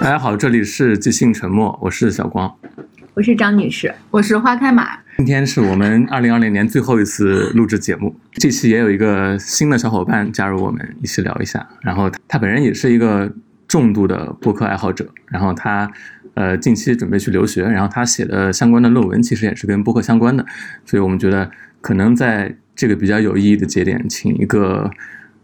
大家好，这里是即兴沉默，我是小光，我是张女士，我是花开马。今天是我们二零二零年最后一次录制节目，这期也有一个新的小伙伴加入我们一起聊一下。然后他本人也是一个重度的播客爱好者，然后他呃近期准备去留学，然后他写的相关的论文其实也是跟播客相关的，所以我们觉得可能在这个比较有意义的节点，请一个。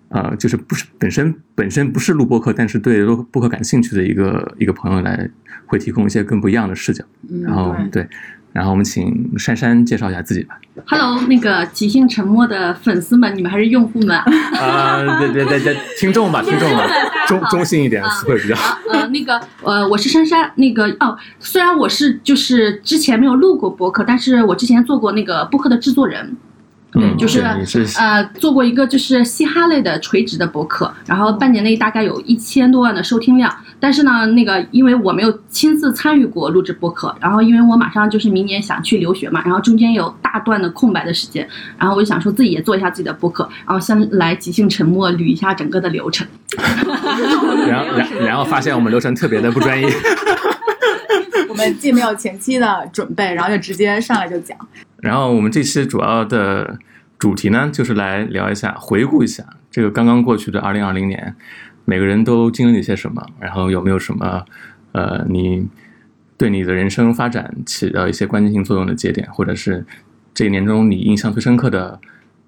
呃，就是不是本身本身不是录播客，但是对录播客感兴趣的一个一个朋友来，会提供一些更不一样的视角。然后对，然后我们请珊珊介绍一下自己吧。Hello，那个即兴沉默的粉丝们，你们还是用户们？啊，对对对对，听众吧，听众吧，中中性一点词汇比较。呃，那个呃，我是珊珊。那个哦，虽然我是就是之前没有录过播客，但是我之前做过那个播客的制作人。对，就是呃，做过一个就是嘻哈类的垂直的博客，然后半年内大概有一千多万的收听量。但是呢，那个因为我没有亲自参与过录制播客，然后因为我马上就是明年想去留学嘛，然后中间有大段的空白的时间，然后我就想说自己也做一下自己的播客，然后先来即兴沉默捋一下整个的流程。然后然然后发现我们流程特别的不专业。我们既没有前期的准备，然后就直接上来就讲。然后我们这期主要的主题呢，就是来聊一下，回顾一下这个刚刚过去的二零二零年，每个人都经历了些什么，然后有没有什么呃，你对你的人生发展起到一些关键性作用的节点，或者是这一年中你印象最深刻的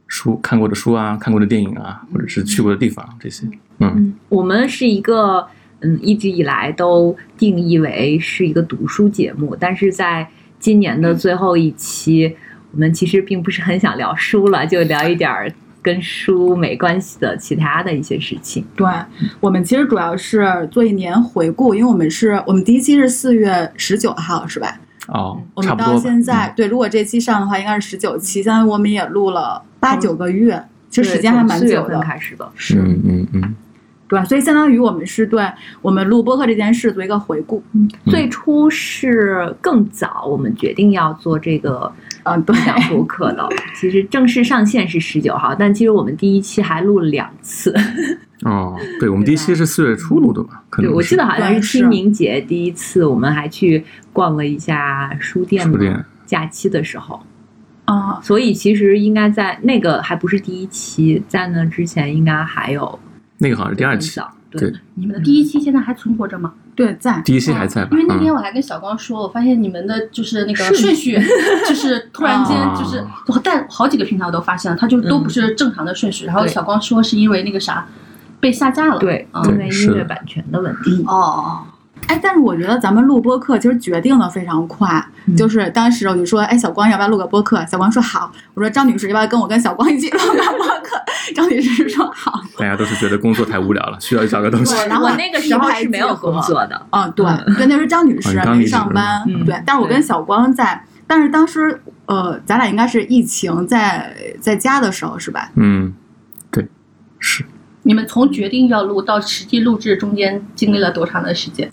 书、看过的书啊、看过的电影啊，或者是去过的地方这些。嗯，我们是一个嗯，一直以来都定义为是一个读书节目，但是在今年的最后一期，我们其实并不是很想聊书了，就聊一点儿跟书没关系的其他的一些事情。对，我们其实主要是做一年回顾，因为我们是我们第一期是四月十九号，是吧？哦，我们到现在对，如果这期上的话，应该是十九期，相当于我们也录了八九个月，其实时间还蛮久的。开始的，是，嗯嗯嗯。对吧，所以相当于我们是对我们录播客这件事做一个回顾。嗯最初是更早，我们决定要做这个嗯，对，讲播客的。其实正式上线是十九号，但其实我们第一期还录了两次。哦，对，我们第一期是四月初录的吧？对，我记得好像是清明节第一次，我们还去逛了一下书店。书店假期的时候。啊，所以其实应该在那个还不是第一期，在那之前应该还有。那个好像是第二期，对，你们的第一期现在还存活着吗？对，在第一期还在。因为那天我还跟小光说，我发现你们的就是那个顺序，就是突然间就是，但好几个平台我都发现了，它就都不是正常的顺序。然后小光说是因为那个啥被下架了，对，因为音乐版权的问题。哦哦。哎，但是我觉得咱们录播课其实决定的非常快，就是当时我就说，哎，小光要不要录个播客？小光说好。我说张女士要不要跟我跟小光一起录个播客？张女士说好。大家都是觉得工作太无聊了，需要找个东西。然后我那个时候是没有工作的。嗯，对，对，那时候张女士没上班，对。但是我跟小光在，但是当时呃，咱俩应该是疫情在在家的时候，是吧？嗯，对，是。你们从决定要录到实际录制中间经历了多长的时间？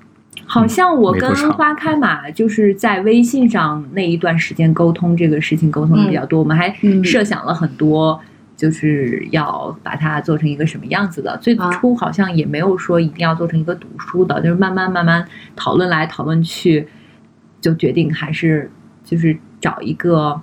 好像我跟花开马就是在微信上那一段时间沟通这个事情沟通的比较多，我们还设想了很多，就是要把它做成一个什么样子的。最初好像也没有说一定要做成一个读书的，就是慢慢慢慢讨论来讨论去，就决定还是就是找一个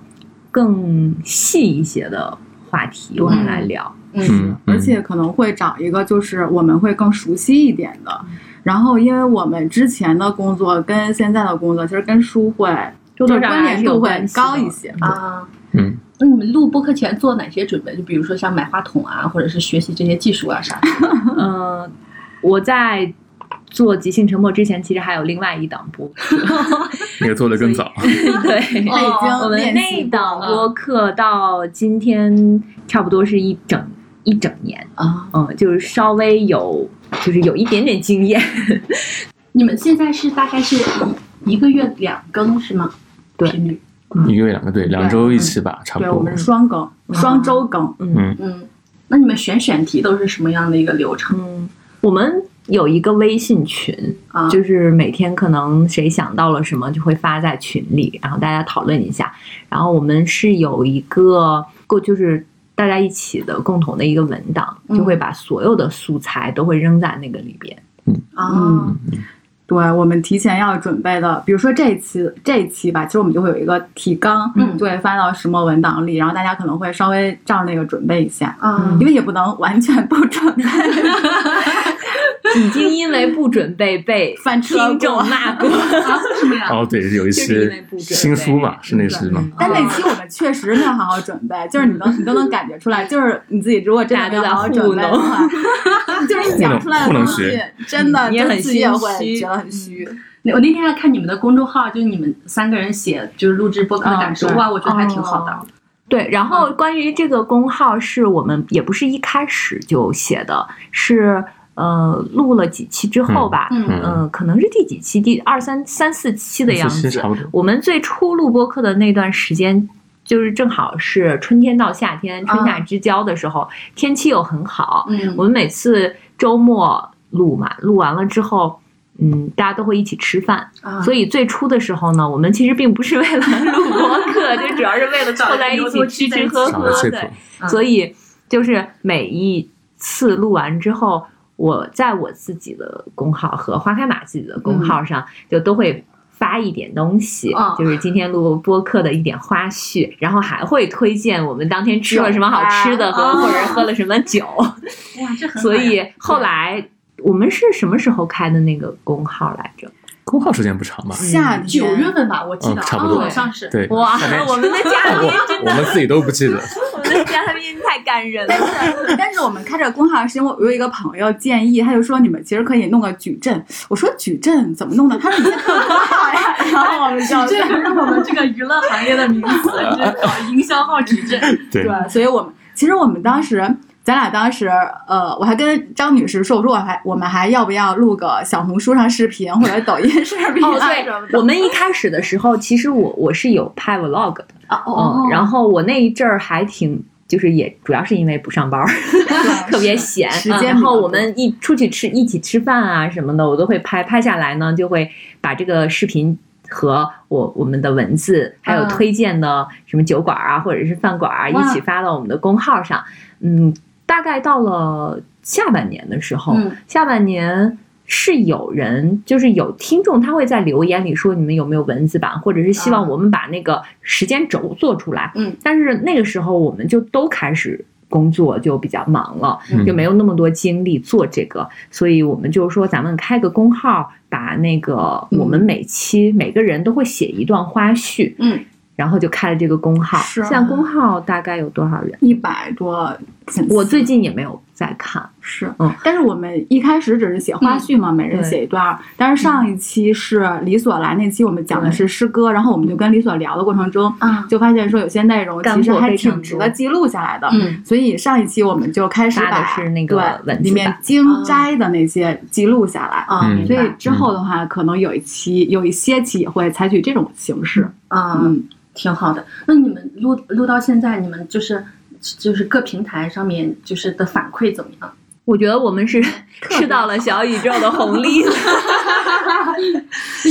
更细一些的话题我们来聊。嗯，而且可能会找一个就是我们会更熟悉一点的。然后，因为我们之前的工作跟现在的工作，其实跟书会就是关联度会高一些啊。嗯，那你们录播课前做哪些准备？就比如说像买话筒啊，或者是学习这些技术啊啥？嗯，我在做即兴沉默之前，其实还有另外一档播客，那个做的更早。对，我们那档播客到今天差不多是一整一整年啊。嗯，就是稍微有。就是有一点点经验。你们现在是大概是一个月两更是吗？对，一个月两个对，两周一期吧，差不多。对，我们是双更，双周更。嗯嗯。那你们选选题都是什么样的一个流程？嗯，我们有一个微信群，啊就是每天可能谁想到了什么就会发在群里，然后大家讨论一下。然后我们是有一个过就是。大家一起的共同的一个文档，就会把所有的素材都会扔在那个里边。嗯。啊，对我们提前要准备的，比如说这一期这一期吧，其实我们就会有一个提纲，嗯，就会发到石墨文档里，然后大家可能会稍微照那个准备一下，嗯，因为也不能完全不准备。已经因为不准备被 听众骂过，什么呀？哦，对，有一些新书嘛，是那期吗？但那期我们确实没有好好准备，就是你能你都能感觉出来，就是你自己如果真的没有好好准备的话，就是你讲出来的东西真的也很自己也会觉得很虚。我那天还看你们的公众号，就是你们三个人写就是录制播客的感受，哇，我觉得还挺好的。对，然后关于这个公号，是我们也不是一开始就写的，是。呃，录了几期之后吧，嗯，可能是第几期，第二三三四期的样子。我们最初录播客的那段时间，就是正好是春天到夏天，春夏之交的时候，天气又很好。嗯，我们每次周末录嘛，录完了之后，嗯，大家都会一起吃饭。所以最初的时候呢，我们其实并不是为了录播课，就主要是为了凑在一起吃吃喝喝的。所以就是每一次录完之后。我在我自己的公号和花开马自己的公号上，就都会发一点东西，就是今天录播客的一点花絮，然后还会推荐我们当天吃了什么好吃的和或者喝了什么酒。哇，这很所以后来我们是什么时候开的那个公号来着？公号时间不长吧？夏九月份吧，我记得差不多，好像是。对，哇，我们的嘉宾真的，我们自己都不记得。我们的嘉宾太感人了。但是，但是我们开这个公号是因为我有一个朋友建议，他就说你们其实可以弄个矩阵。我说矩阵怎么弄的？他说你先公号呀。然后我们就这个是我们这个娱乐行业的名词，搞营销号矩阵。对，所以我们其实我们当时。咱俩当时，呃，我还跟张女士说，我说我还我们还要不要录个小红书上视频或者抖音视频？哦，对，我们一开始的时候，其实我我是有拍 vlog 的，哦，然后我那一阵儿还挺，就是也主要是因为不上班，特别闲，时间。然后我们一出去吃，一起吃饭啊什么的，我都会拍拍下来呢，就会把这个视频和我我们的文字，还有推荐的什么酒馆啊或者是饭馆啊，一起发到我们的公号上，嗯。大概到了下半年的时候，下半年是有人，就是有听众，他会在留言里说你们有没有文字版，或者是希望我们把那个时间轴做出来。嗯，但是那个时候我们就都开始工作，就比较忙了，就没有那么多精力做这个，所以我们就说咱们开个公号，把那个我们每期每个人都会写一段花絮。嗯。然后就开了这个公号，现在公号大概有多少人？一百多。我最近也没有在看，是，嗯。但是我们一开始只是写花絮嘛，每人写一段。但是上一期是李所来那期，我们讲的是诗歌，然后我们就跟李所聊的过程中，就发现说有些内容其实还挺值得记录下来的。嗯。所以上一期我们就开始把对里面精摘的那些记录下来。啊，所以之后的话，可能有一期有一些期也会采取这种形式。嗯。挺好的，那你们录录到现在，你们就是就是各平台上面就是的反馈怎么样？我觉得我们是吃到了小宇宙的红利了。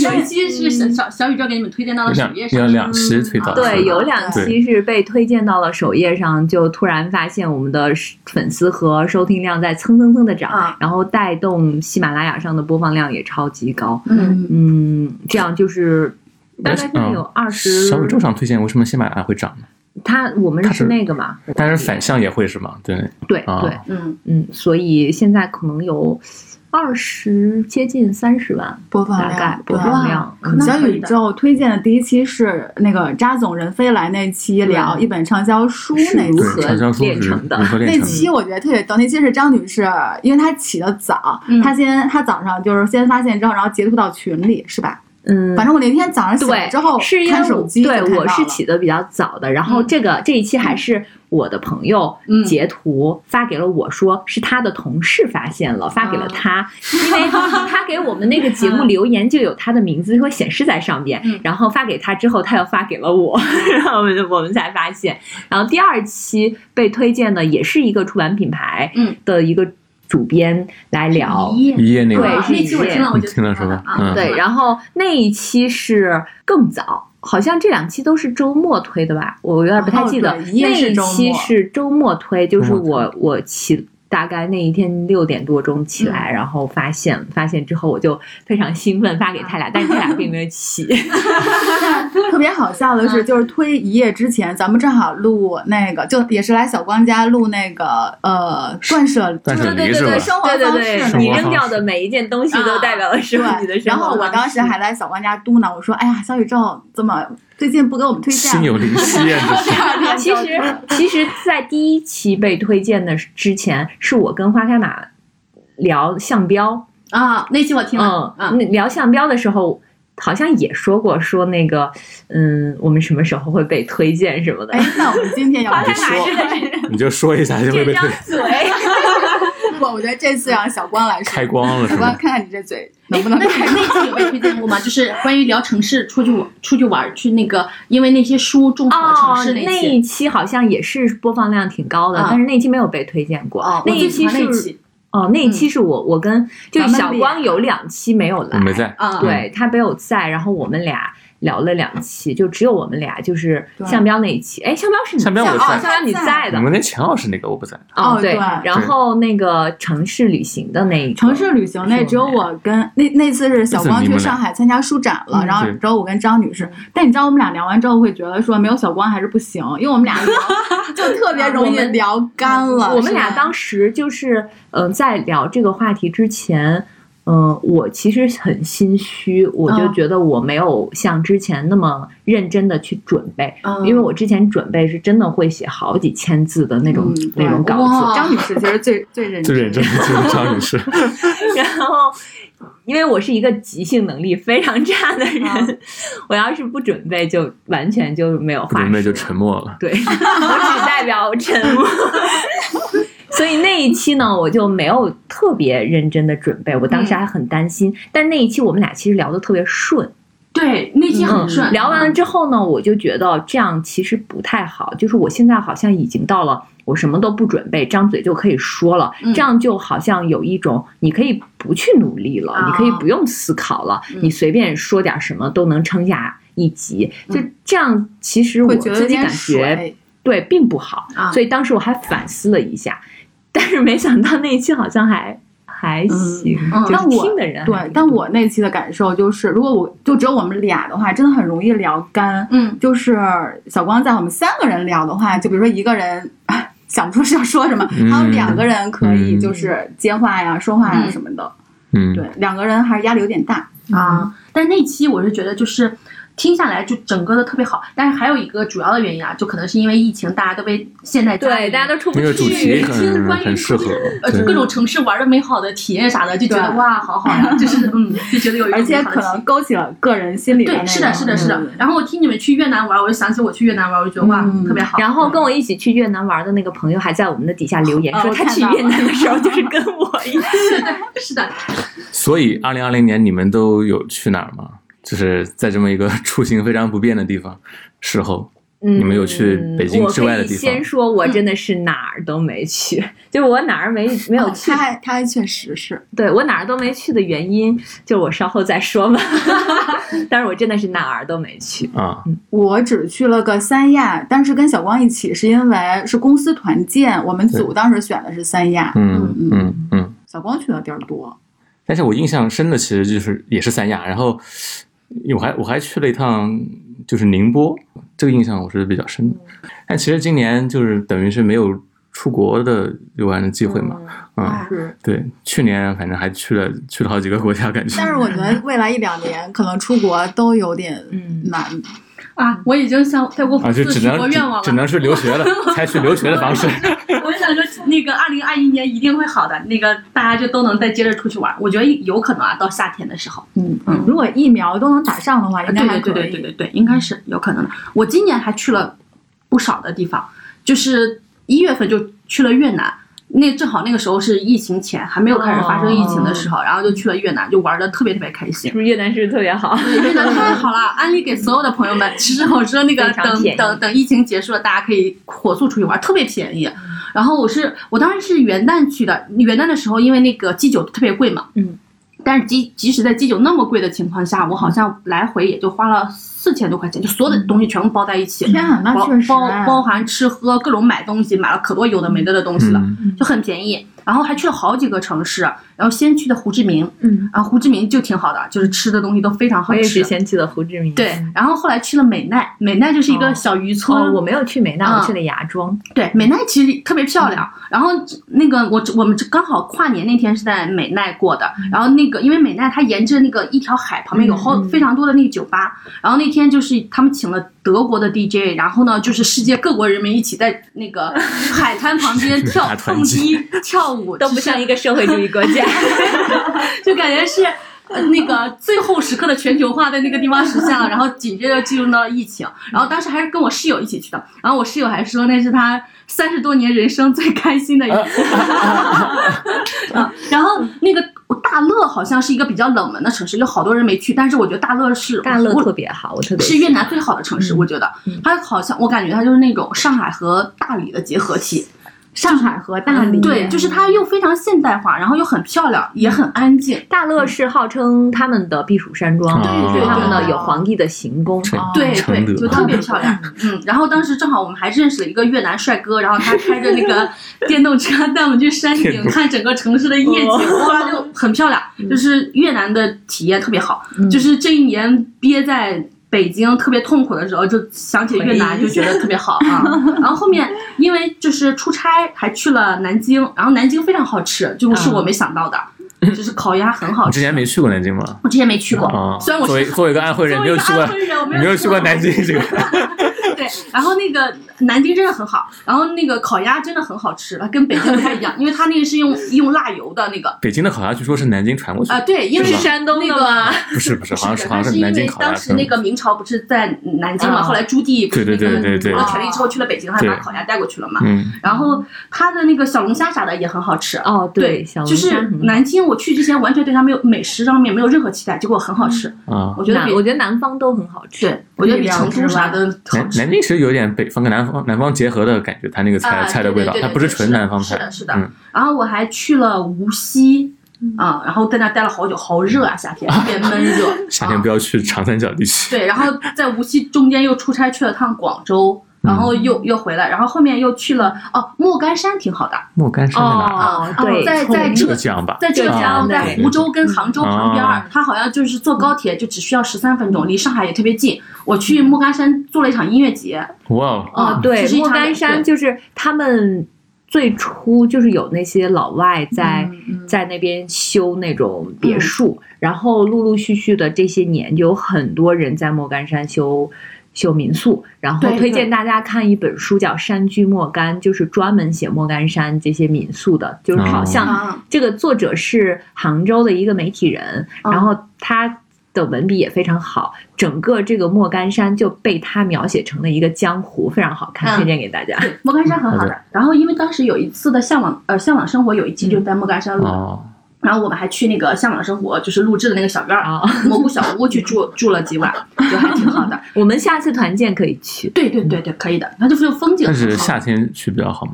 有一期是小小小宇宙给你们推荐到了首页上，有两期推到对，有两期是被推荐到了首页上，就突然发现我们的粉丝和收听量在蹭蹭蹭的涨，然后带动喜马拉雅上的播放量也超级高。嗯嗯，这样就是。大概现在有二十。小宇宙上推荐，为什么喜马拉雅会涨呢？它我们是那个嘛，但是反向也会是吗？对对对，嗯嗯，所以现在可能有二十接近三十万播放量，播放量。小宇宙推荐的第一期是那个扎总人飞来那期，聊一本畅销书那如何炼成的。那期我觉得特别逗，那期是张女士，因为她起的早，她先她早上就是先发现之后，然后截图到群里，是吧？嗯，反正我那天早上醒了之后是看手机，对我是起的比较早的。然后这个这一期还是我的朋友截图发给了我说，是他的同事发现了，发给了他，因为 他给我们那个节目留言就有他的名字会显示在上边。然后发给他之后，他又发给了我，然后我们我们才发现。然后第二期被推荐的也是一个出版品牌的一个。主编来聊一页那个，对，是一页，听了是吧？嗯，对。然后那一期是更早，好像这两期都是周末推的吧？我有点不太记得。那一期是周末推，就是我我起大概那一天六点多钟起来，然后发现发现之后，我就非常兴奋发给他俩，但是他俩并没有起。特别好笑的是，就是推一夜之前，咱们正好录那个，就也是来小光家录那个呃断舍断舍离是吧？生活方式，你扔掉的每一件东西都代表了是你的生活。然后我当时还在小光家嘟囔，我说：“哎呀，小宇宙这么最近不给我们推荐？”心有灵犀啊！其实其实，在第一期被推荐的之前。是我跟花开马聊项标啊，那期我听了。嗯，聊项标的时候，好像也说过，说那个，嗯，我们什么时候会被推荐什么的。哎，那我们今天要花开马真的是，你就说一下就会被推。嘴，不，我觉得这次让小光来说，开光了，小光看看你这嘴能不能。那那期有被推荐过吗？就是关于聊城市，出去玩，出去玩去那个，因为那些书种草的城市那一期好像也是播放量挺高的，但是那期没有被推荐过。那一期是哦，那一期是我我跟就小光有两期没有来，没在啊，对他没有在，然后我们俩。聊了两期，就只有我们俩，就是向标那一期。哎，向标是你向标我在，向标你在的。我们那钱老师那个我不在。哦，对。然后那个城市旅行的那一城市旅行那只有我跟那那次是小光去上海参加书展了，然后只有我跟张女士。但你知道我们俩聊完之后会觉得说没有小光还是不行，因为我们俩聊 就特别容易聊干了。我们俩当时就是嗯，在聊这个话题之前。嗯，我其实很心虚，我就觉得我没有像之前那么认真的去准备，因为我之前准备是真的会写好几千字的那种那种稿子。张女士其实最最认真，最认真的就是张女士。然后，因为我是一个即兴能力非常差的人，我要是不准备，就完全就没有话准备就沉默了。对，我只代表沉默。所以那一期呢，我就没有特别认真的准备，我当时还很担心。但那一期我们俩其实聊的特别顺，对，那期很顺。聊完了之后呢，我就觉得这样其实不太好，就是我现在好像已经到了我什么都不准备，张嘴就可以说了，这样就好像有一种你可以不去努力了，你可以不用思考了，你随便说点什么都能撑下一集，就这样。其实我自己感觉对并不好，所以当时我还反思了一下。但是没想到那一期好像还还行，但我听的人对，但我那期的感受就是，如果我就只有我们俩的话，真的很容易聊干。嗯，就是小光在我们三个人聊的话，就比如说一个人 想不出是要说什么，还有两个人可以就是接话呀、说话呀什么的。嗯，对，两个人还是压力有点大啊。但那期我是觉得就是。听下来就整个的特别好，但是还有一个主要的原因啊，就可能是因为疫情，大家都被现在对大家都出不去，听 关于适合呃各种城市玩的美好的体验啥的，就觉得哇，好好呀，就是嗯，就觉得有一而且可能勾起了个人心里对，是的，是的，是的。然后我听你们去越南玩，我就想起我去越南玩，我就觉得哇，特别好。然后跟我一起去越南玩的那个朋友还在我们的底下留言说，他去越南的时候就是跟我一起，是的，是的。所以二零二零年你们都有去哪儿吗？就是在这么一个 出行非常不便的地方，事后，你们有去北京之外的地方？先说，我真的是哪儿都没去，就我哪儿没没有去。他还他还确实是对我哪儿都没去的原因，就我稍后再说吧。但是我真的是哪儿都没去啊！我只去了个三亚，但是跟小光一起是因为是公司团建，我们组当时选的是三亚。嗯嗯嗯，小光去的地儿多，但是我印象深的其实就是也是三亚，然后。我还我还去了一趟，就是宁波，这个印象我是比较深的。但其实今年就是等于是没有出国的游玩的机会嘛，嗯，对，去年反正还去了去了好几个国家，感觉。但是我觉得未来一两年可能出国都有点难。啊！我已经向泰国粉丝许过愿望了，只能是留学了，采取留学的方式。我想说，那个二零二一年一定会好的，那个大家就都能再接着出去玩。我觉得有可能啊，到夏天的时候，嗯嗯，如果疫苗都能打上的话，应该还可以。对对对对对，应该是有可能的。我今年还去了不少的地方，就是一月份就去了越南。那正好那个时候是疫情前，还没有开始发生疫情的时候，然后就去了越南，就玩的特别特别开心。是不是越南是特别好？越南太好了，安利给所有的朋友们。其实我说那个等等等疫情结束了，大家可以火速出去玩，特别便宜。然后我是我当时是元旦去的，元旦的时候因为那个机酒特别贵嘛，嗯，但是即即使在机酒那么贵的情况下，我好像来回也就花了。四千多块钱，就所有的东西全部包在一起。天啊，那确实，包包含吃喝各种买东西，买了可多有的没的的东西了，就很便宜。然后还去了好几个城市，然后先去的胡志明，嗯，然后胡志明就挺好的，就是吃的东西都非常好吃。我也是先去的胡志明，对，然后后来去了美奈，美奈就是一个小渔村。我没有去美奈，我去了芽庄。对，美奈其实特别漂亮。然后那个我我们刚好跨年那天是在美奈过的，然后那个因为美奈它沿着那个一条海旁边有好非常多的那个酒吧，然后那天就是他们请了德国的 DJ，然后呢就是世界各国人民一起在那个 海滩旁边跳 蹦迪跳舞。都不像一个社会主义国家，就感觉是那个最后时刻的全球化在那个地方实现了，然后紧接着进入到了疫情，然后当时还是跟我室友一起去的，然后我室友还说那是他三十多年人生最开心的一次。啊然后那个大乐好像是一个比较冷门的城市，有好多人没去，但是我觉得大乐是大乐特别好，我特别是越南最好的城市，我觉得。它好像我感觉它就是那种上海和大理的结合体。上海和大理，对，就是它又非常现代化，然后又很漂亮，也很安静。大乐是号称他们的避暑山庄，对他们的有皇帝的行宫，对对，就特别漂亮。嗯，然后当时正好我们还认识了一个越南帅哥，然后他开着那个 电动车带我们去山顶看整个城市的夜景，哇，就很漂亮。就是越南的体验特别好，就是这一年憋在。北京特别痛苦的时候，就想起越南，就觉得特别好啊。然后后面因为就是出差，还去了南京，然后南京非常好吃，就是我没想到的，就是烤鸭很好吃。之前没去过南京吗？我之前没去过，虽然我作为作为一个安徽人，没有去过，没有去过南京这个。对，然后那个南京真的很好，然后那个烤鸭真的很好吃，跟北京不太一样，因为它那个是用用辣油的那个。北京的烤鸭据说是南京传过去的啊，对，因为是山东那个不是不是，好像是 好像是南京烤鸭。当时那个明朝不是在南京嘛，后来朱棣对对对对对，夺了权力之后去了北京，还把烤鸭带过去了嘛。嗯。然后他的那个小龙虾啥的也很好吃哦，对，就是南京我去之前完全对他没有美食上面没有任何期待，结果很好吃啊。我觉得我觉得南方都很好吃，对，我觉得比成都啥的南南京其实有点北。方跟南方南方结合的感觉，它那个菜菜的味道，它不是纯南方菜。是的，是的。然后我还去了无锡啊，然后在那待了好久，好热啊，夏天特别闷热。夏天不要去长三角地区。对，然后在无锡中间又出差去了趟广州。然后又又回来，然后后面又去了哦，莫干山挺好的。莫干山在哪？哦，对，在在浙江吧，在浙江，在湖州跟杭州旁边儿，它好像就是坐高铁就只需要十三分钟，离上海也特别近。我去莫干山做了一场音乐节。哇！哦，对，莫干山就是他们最初就是有那些老外在在那边修那种别墅，然后陆陆续续的这些年就有很多人在莫干山修。修民宿，然后推荐大家看一本书，叫《山居莫干》，就是专门写莫干山这些民宿的。就是好像这个作者是杭州的一个媒体人，然后他的文笔也非常好，整个这个莫干山就被他描写成了一个江湖，非常好看，推荐给大家。莫干山很好的。然后因为当时有一次的向往呃向往生活有一集就在莫干山录。然后我们还去那个向往生活，就是录制的那个小院儿啊，蘑菇小屋去住住了几晚，就还挺好的。我们下次团建可以去。对对对对，可以的。那就是风景。但是夏天去比较好吗？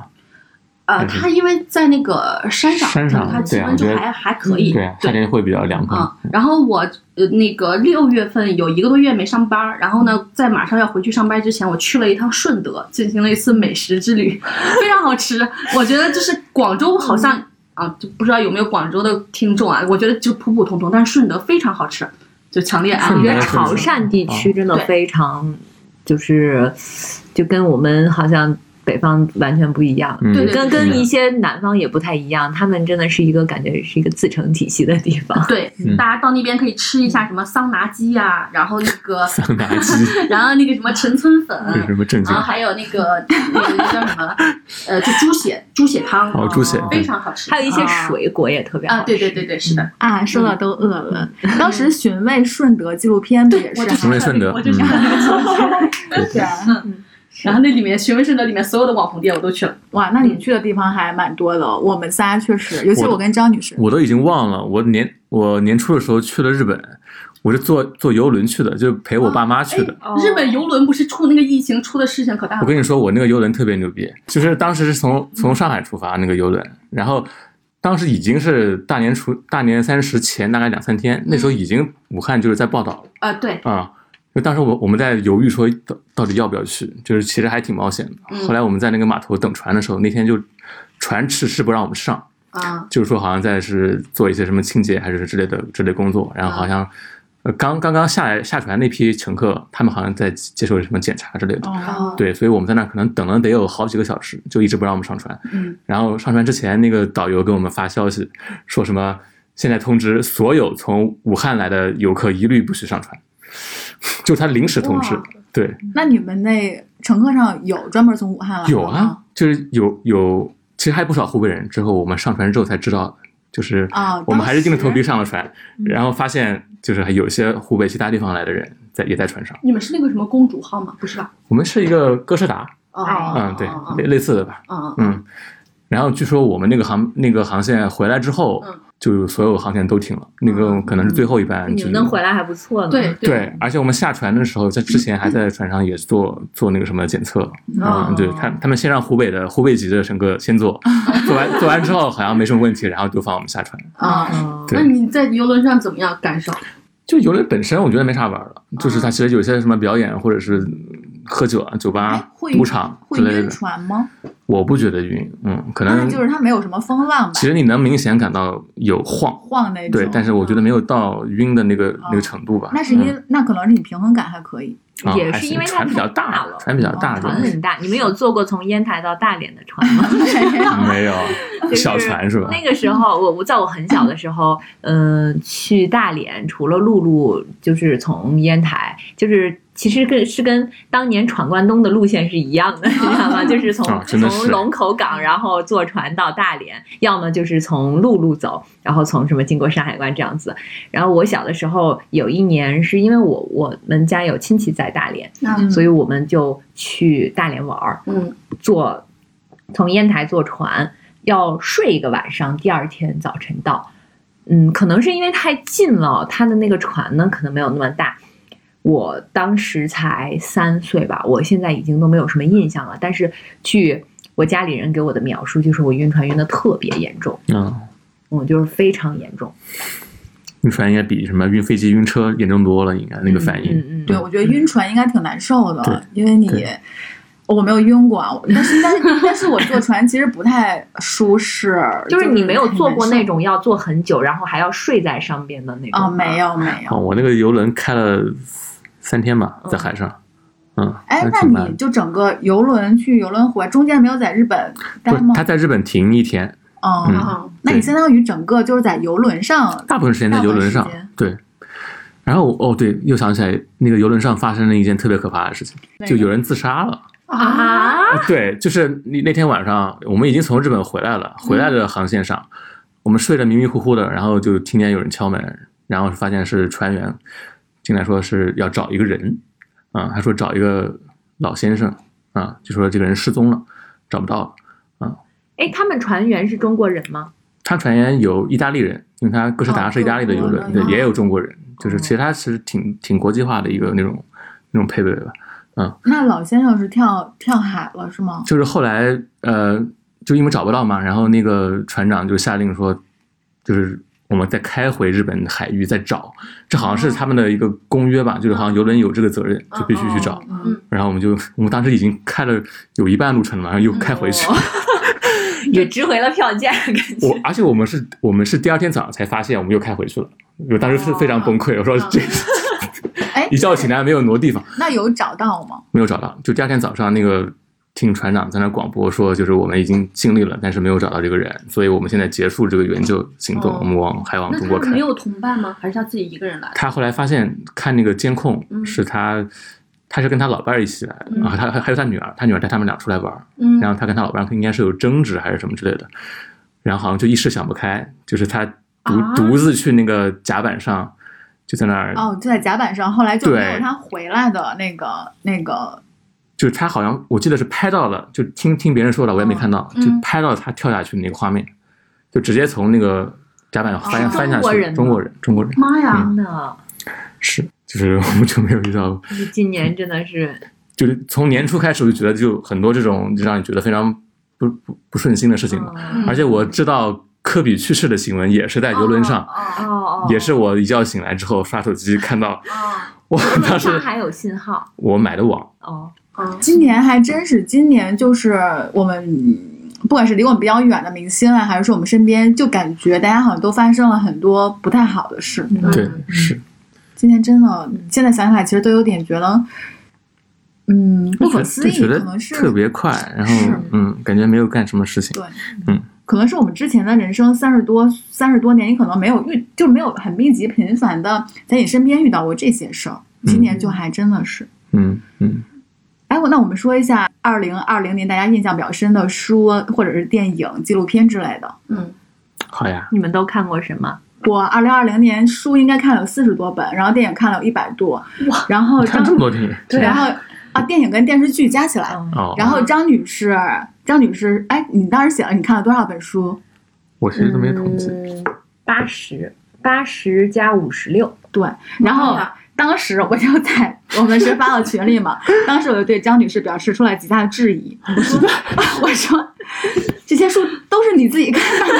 呃，它因为在那个山上，山上它气温就还还可以。对，夏天会比较凉快。然后我呃那个六月份有一个多月没上班，然后呢，在马上要回去上班之前，我去了一趟顺德，进行了一次美食之旅，非常好吃。我觉得就是广州好像。啊，就不知道有没有广州的听众啊？我觉得就普普通通，但是顺德非常好吃，就强烈安利。潮汕地区真的非常，就是就跟我们好像。北方完全不一样，对跟跟一些南方也不太一样。他们真的是一个感觉是一个自成体系的地方。对，大家到那边可以吃一下什么桑拿鸡呀，然后那个桑拿鸡，然后那个什么陈村粉，什么正然后还有那个那个叫什么？呃，就猪血猪血汤，哦，猪血。非常好吃。还有一些水果也特别啊，对对对对，是的。啊，说到都饿了。当时寻味顺德纪录片不也是寻味顺德，我就是看那个纪录片，对啊，嗯。然后那里面，询问顺德里面所有的网红店我都去了。哇，那你去的地方还蛮多的。我们仨确实，尤其我跟张女士，我都已经忘了。我年我年初的时候去了日本，我是坐坐游轮去的，就陪我爸妈去的。日本游轮不是出那个疫情出的事情可大了。我跟你说，我那个游轮特别牛逼，就是当时是从从上海出发那个游轮，然后当时已经是大年初大年三十前大概两三天，那时候已经武汉就是在报道了。啊，对啊。就当时我我们在犹豫说到到底要不要去，就是其实还挺冒险的。后来我们在那个码头等船的时候，那天就船迟迟不让我们上啊，就是说好像在是做一些什么清洁还是之类的之类工作，然后好像呃刚刚刚下来下船那批乘客，他们好像在接受什么检查之类的。哦，对，所以我们在那可能等了得有好几个小时，就一直不让我们上船。嗯，然后上船之前，那个导游给我们发消息，说什么现在通知所有从武汉来的游客一律不许上船，就他临时通知。对，那你们那乘客上有专门从武汉来的有啊，就是有有，其实还有不少湖北人。之后我们上船之后才知道，就是啊我们还是硬着头皮上了船，然后发现就是还有一些湖北其他地方来的人在也在船上。你们是那个什么公主号吗？不是吧？我们是一个哥斯达，哦，嗯，对哦，类类似的吧。嗯嗯嗯，然后据说我们那个航那个航线回来之后，嗯就所有航线都停了，那个可能是最后一班。你们能回来还不错呢。对对，而且我们下船的时候，在之前还在船上也做做那个什么检测，啊嗯，对他他们先让湖北的湖北籍的乘客先做，做完做完之后好像没什么问题，然后就放我们下船。啊，嗯，那你在游轮上怎么样感受？就游轮本身我觉得没啥玩的，就是它其实有些什么表演或者是喝酒啊、酒哎吧、会赌场会晕之类的，船吗？我不觉得晕，嗯，可能就是它没有什么风浪吧，其实你能明显感到有晃。晃那种。对，但是我觉得没有到晕的那个、那个程度吧。那是因那可能是你平衡感还可以。也是因为它船比较大了船比较大，哦船很大。你们有坐过从烟台到大连的船吗？没有小船是吧？那个时候，我我在我很小的时候，嗯、去大连，除了陆路，就是从烟台，就是其实跟是跟当年闯关东的路线是一样的，你知道吗？就是从、啊是从龙口港，然后坐船到大连，要么就是从陆路走，然后从什么经过山海关这样子。然后我小的时候有一年是因为我我们家有亲戚在大连，嗯所以我们就去大连玩儿。嗯坐从烟台坐船，要睡一个晚上，第二天早晨到。嗯，可能是因为太近了，它的那个船呢可能没有那么大。我当时才三岁吧，我现在已经都没有什么印象了。但是据我家里人给我的描述，就是我晕船晕的特别严重，嗯，嗯，就是非常严重。晕船应该比什么晕飞机、晕车严重多了，应该那个反应。嗯嗯，对，我觉得晕船应该挺难受的，因为你我没有晕过啊，但是但是但是我坐船其实不太舒适，就是你没有坐过那种种要坐很久，然后还要睡在上边的那种哦，没。有没哦，有。我那个游轮开了三天吧，在海上。嗯，哎，那你就整个游轮去游轮回，中间没有在日本待吗，？他在日本停一天，哦，那你相当于整个就是在游轮上，大部分时间在游轮上。对。然后哦，对，又想起来那个游轮上发生了一件特别可怕的事情，就有人自杀了。啊，对，就是那那天晚上，我们已经从日本回来了，回来的航线上，我们睡得迷迷糊糊的，然后就听见有人敲门，然后发现是船员进来说是要找一个人，啊，他说找一个老先生，啊，就说这个人失踪了，找不到了啊。哎，他们船员是中国人吗？他船员有意大利人，因为他哥斯达是意大利的游轮，对，也有中国人，就是其实他其实挺挺国际化的一个那种那种配备吧。嗯那老先生是跳跳海了是吗？就是后来呃，就因为找不到嘛，然后那个船长就下令说，就是我们再开回日本海域再找，这好像是他们的一个公约吧，就是好像游轮有这个责任，就必须去找。嗯，然后我们就我们当时已经开了有一半路程了，然后又开回去。哦 也值回了票价，感觉。我而且我们是我们是第二天早上才发现我们又开回去了，我当时是非常崩溃，我说这 哎一觉醒来没有挪地方，那有找到吗？没有找到，就第二天早上那个听船长在那广播说，就是我们已经尽力了，但是没有找到这个人，所以我们现在结束这个援救行动，哦我们往还往中国看没。有同伴吗？还是他自己一个人来的？他后来发现看那个监控嗯是他，他是跟他老伴儿一起来的，嗯然后他还还有他女儿，他女儿带他们俩出来玩儿，嗯，然后他跟他老伴儿应该是有争执还是什么之类的，然后好像就一时想不开，就是他独、啊独自去那个甲板上，就在那儿，哦，就在甲板上，后来就没有他回来的那个那个就是他好像我记得是拍到了，就听听别人说的，我也没看到，嗯就拍到他跳下去的那个画面，就直接从那个甲板上翻、哦翻下去，中国人中国人，妈呀！的，是，就是 我们就没有遇到，过今年真的是，就是从年初开始我就觉得就很多这种就让你觉得非常不不不顺心的事情嘛，嗯而且我知道科比去世的新闻，也是在游轮上，哦哦，也是我一觉醒来之后刷手机看到，我当时还有信号，我买的网，哦，今年还真是，今年就是我们不管是离我们比较远的明星啊，还是说我们身边，就感觉大家好像都发生了很多不太好的事，对，是，今年真的，现在想起来其实都有点觉得。嗯，不可思议，可能是特别快，然后嗯，感觉没有干什么事情。对，嗯，可能是我们之前的人生三十多三十多年，你可能没有遇，就没有很密集频繁的在你身边遇到过这些事儿。今年就还真的是，嗯嗯。哎，我那我们说一下二零二零年大家印象比较深的书或者是电影、纪录片之类的。嗯，好呀。你们都看过什么？我二零二零年书应该看了有四十多本，然后电影看了有一百多。哇，然后看这么多电影，对，然后。啊，电影跟电视剧加起来，哦然后张女士，张女士，哎，你当时写了，你看了多少本书？我其实都没统计，八十八十加五十六，对。然后当时我就在我们是发到群里嘛，当时我就对张女士表示出来极大的质疑，我说，我说这些书都是你自己看的，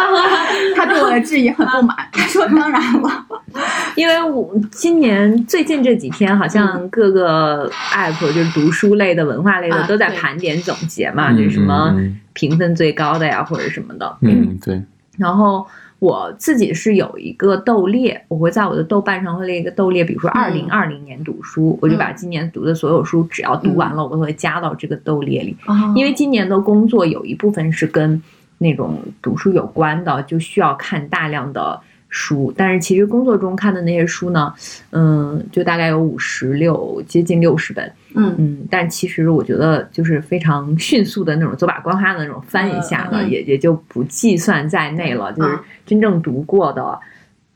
他对我的质疑很不满，他说当然了。因为我今年最近这几天，好像各个 app 就是读书类的、文化类的都在盘点总结嘛，就是什么评分最高的呀，或者什么的。嗯，对。然后我自己是有一个豆列，我会在我的豆瓣上会列一个豆列，比如说二零二零年读书，我就把今年读的所有书，只要读完了，我都会加到这个豆列里。因为今年的工作有一部分是跟那种读书有关的，就需要看大量的。书，但是其实工作中看的那些书呢，嗯，就大概有五十六，接近六十本，嗯嗯，但其实我觉得就是非常 迅速的那种走马观花的那种翻一下了，也也就不计算在内了。就是真正读过的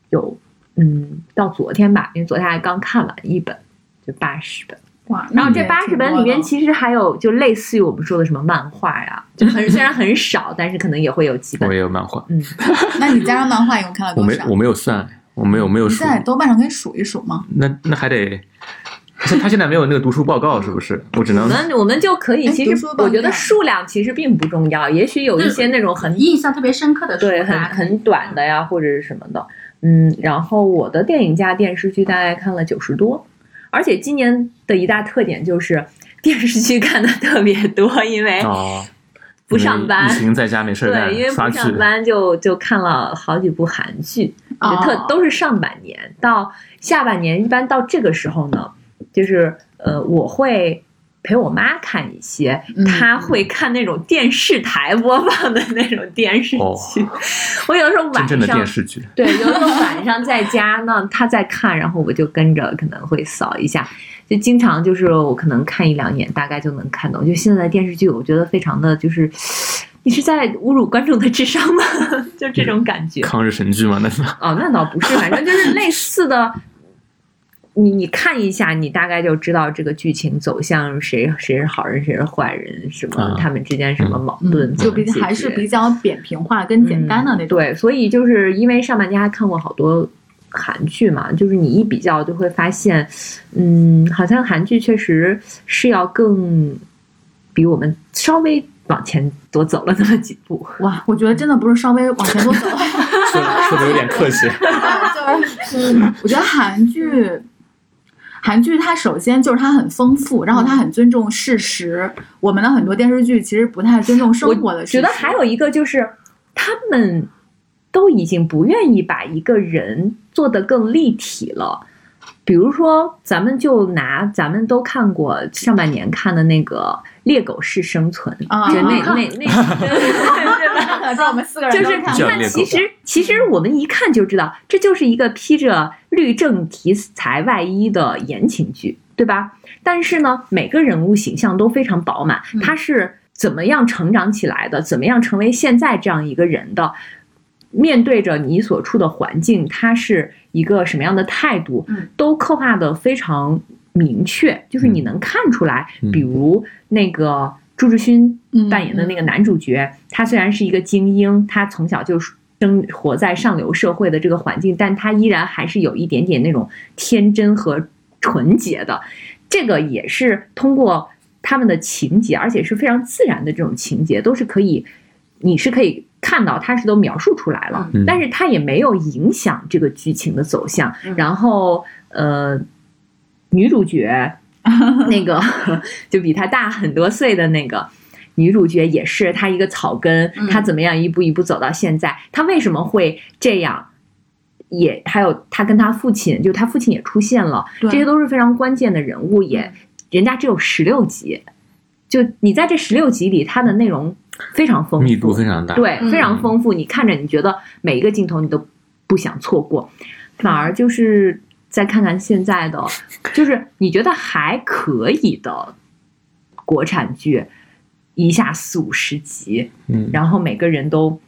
有，嗯，到昨天吧，因为昨天还刚看完一本，就八十本。然后这八十本里边其实还有就类似于我们说的什么漫画呀，就很 虽然很少，但是可能也会有几本。我也有漫画，嗯，那你加上漫画一共看了多少？我没我没有算，我没有没有数。在豆瓣上可以数一数吗？那那还得，他现在没有那个读书报告是不是？我只能我们我们就可以。其实我觉得数量其实并不重要，也许有一些那种很印象特别深刻的，对，很很短的呀，或者是什么的。嗯，然后我的电影加电视剧大概看了九十多。而且今年的一大特点就是电视剧看的特别多，因为不上班，疫情在家没事干，对，因为不上班就就看了好几部韩剧，就特都是上半年到下半年，一般到这个时候呢，就是呃，我会。陪我妈看一些，她会看那种电视台播放的那种电视剧。我有的时候晚上电视剧，对，有的时候晚上在家呢，她在看，然后我就跟着可能会扫一下，就经常就是我可能看一两眼，大概就能看懂。就现在的电视剧，我觉得非常的就是，你是在侮辱观众的智商吗？就这种感觉。抗日神剧吗？那是？哦，那倒不是，反正就是类似的。你你看一下，你大概就知道这个剧情走向谁谁是好人谁是坏人，什么他们之间什么矛盾，就比还是比较扁平化跟简单的那种。对，所以就是因为上半年还看过好多韩剧嘛，就是你一比较就会发现，嗯，好像韩剧确实是要更比我们稍微往前多走了那么几步。哇，我觉得真的不是稍微往前多走，说的有点客气。就是 我觉得韩剧。韩剧它首先就是它很丰富，然后它很尊重事实。我们的很多电视剧其实不太尊重生活的。觉得还有一个就是，他们都已经不愿意把一个人做得更立体了。比如说，咱们就拿咱们都看过上半年看的那个《猎狗式生存》，就那那那，对吧？就我们四个人就是你看，其实其实我们一看就知道，这就是一个披着律政题材外衣的言情剧，对吧？但是呢，每个人物形象都非常饱满，他是怎么样成长起来的？怎么样成为现在这样一个人的？面对着你所处的环境，他是一个什么样的态度，都刻画的非常明确，就是你能看出来。比如那个朱志勋扮演的那个男主角，他虽然是一个精英，他从小就生活在上流社会的这个环境，但他依然还是有一点点那种天真和纯洁的。这个也是通过他们的情节，而且是非常自然的这种情节，都是可以，你是可以。看到，他是都描述出来了，但是他也没有影响这个剧情的走向。然后，呃，女主角 那个 就比他大很多岁的那个女主角，也是她一个草根，她怎么样一步一步走到现在？她为什么会这样？也还有她跟她父亲，就她父亲也出现了，这些都是非常关键的人物。也人家只有十六集，就你在这十六集里，它的内容。非常丰富，密度非常大，对，非常丰富。你看着，你觉得每一个镜头你都不想错过，反而就是再看看现在的，就是你觉得还可以的国产剧，一下四五十集，嗯，然后每个人都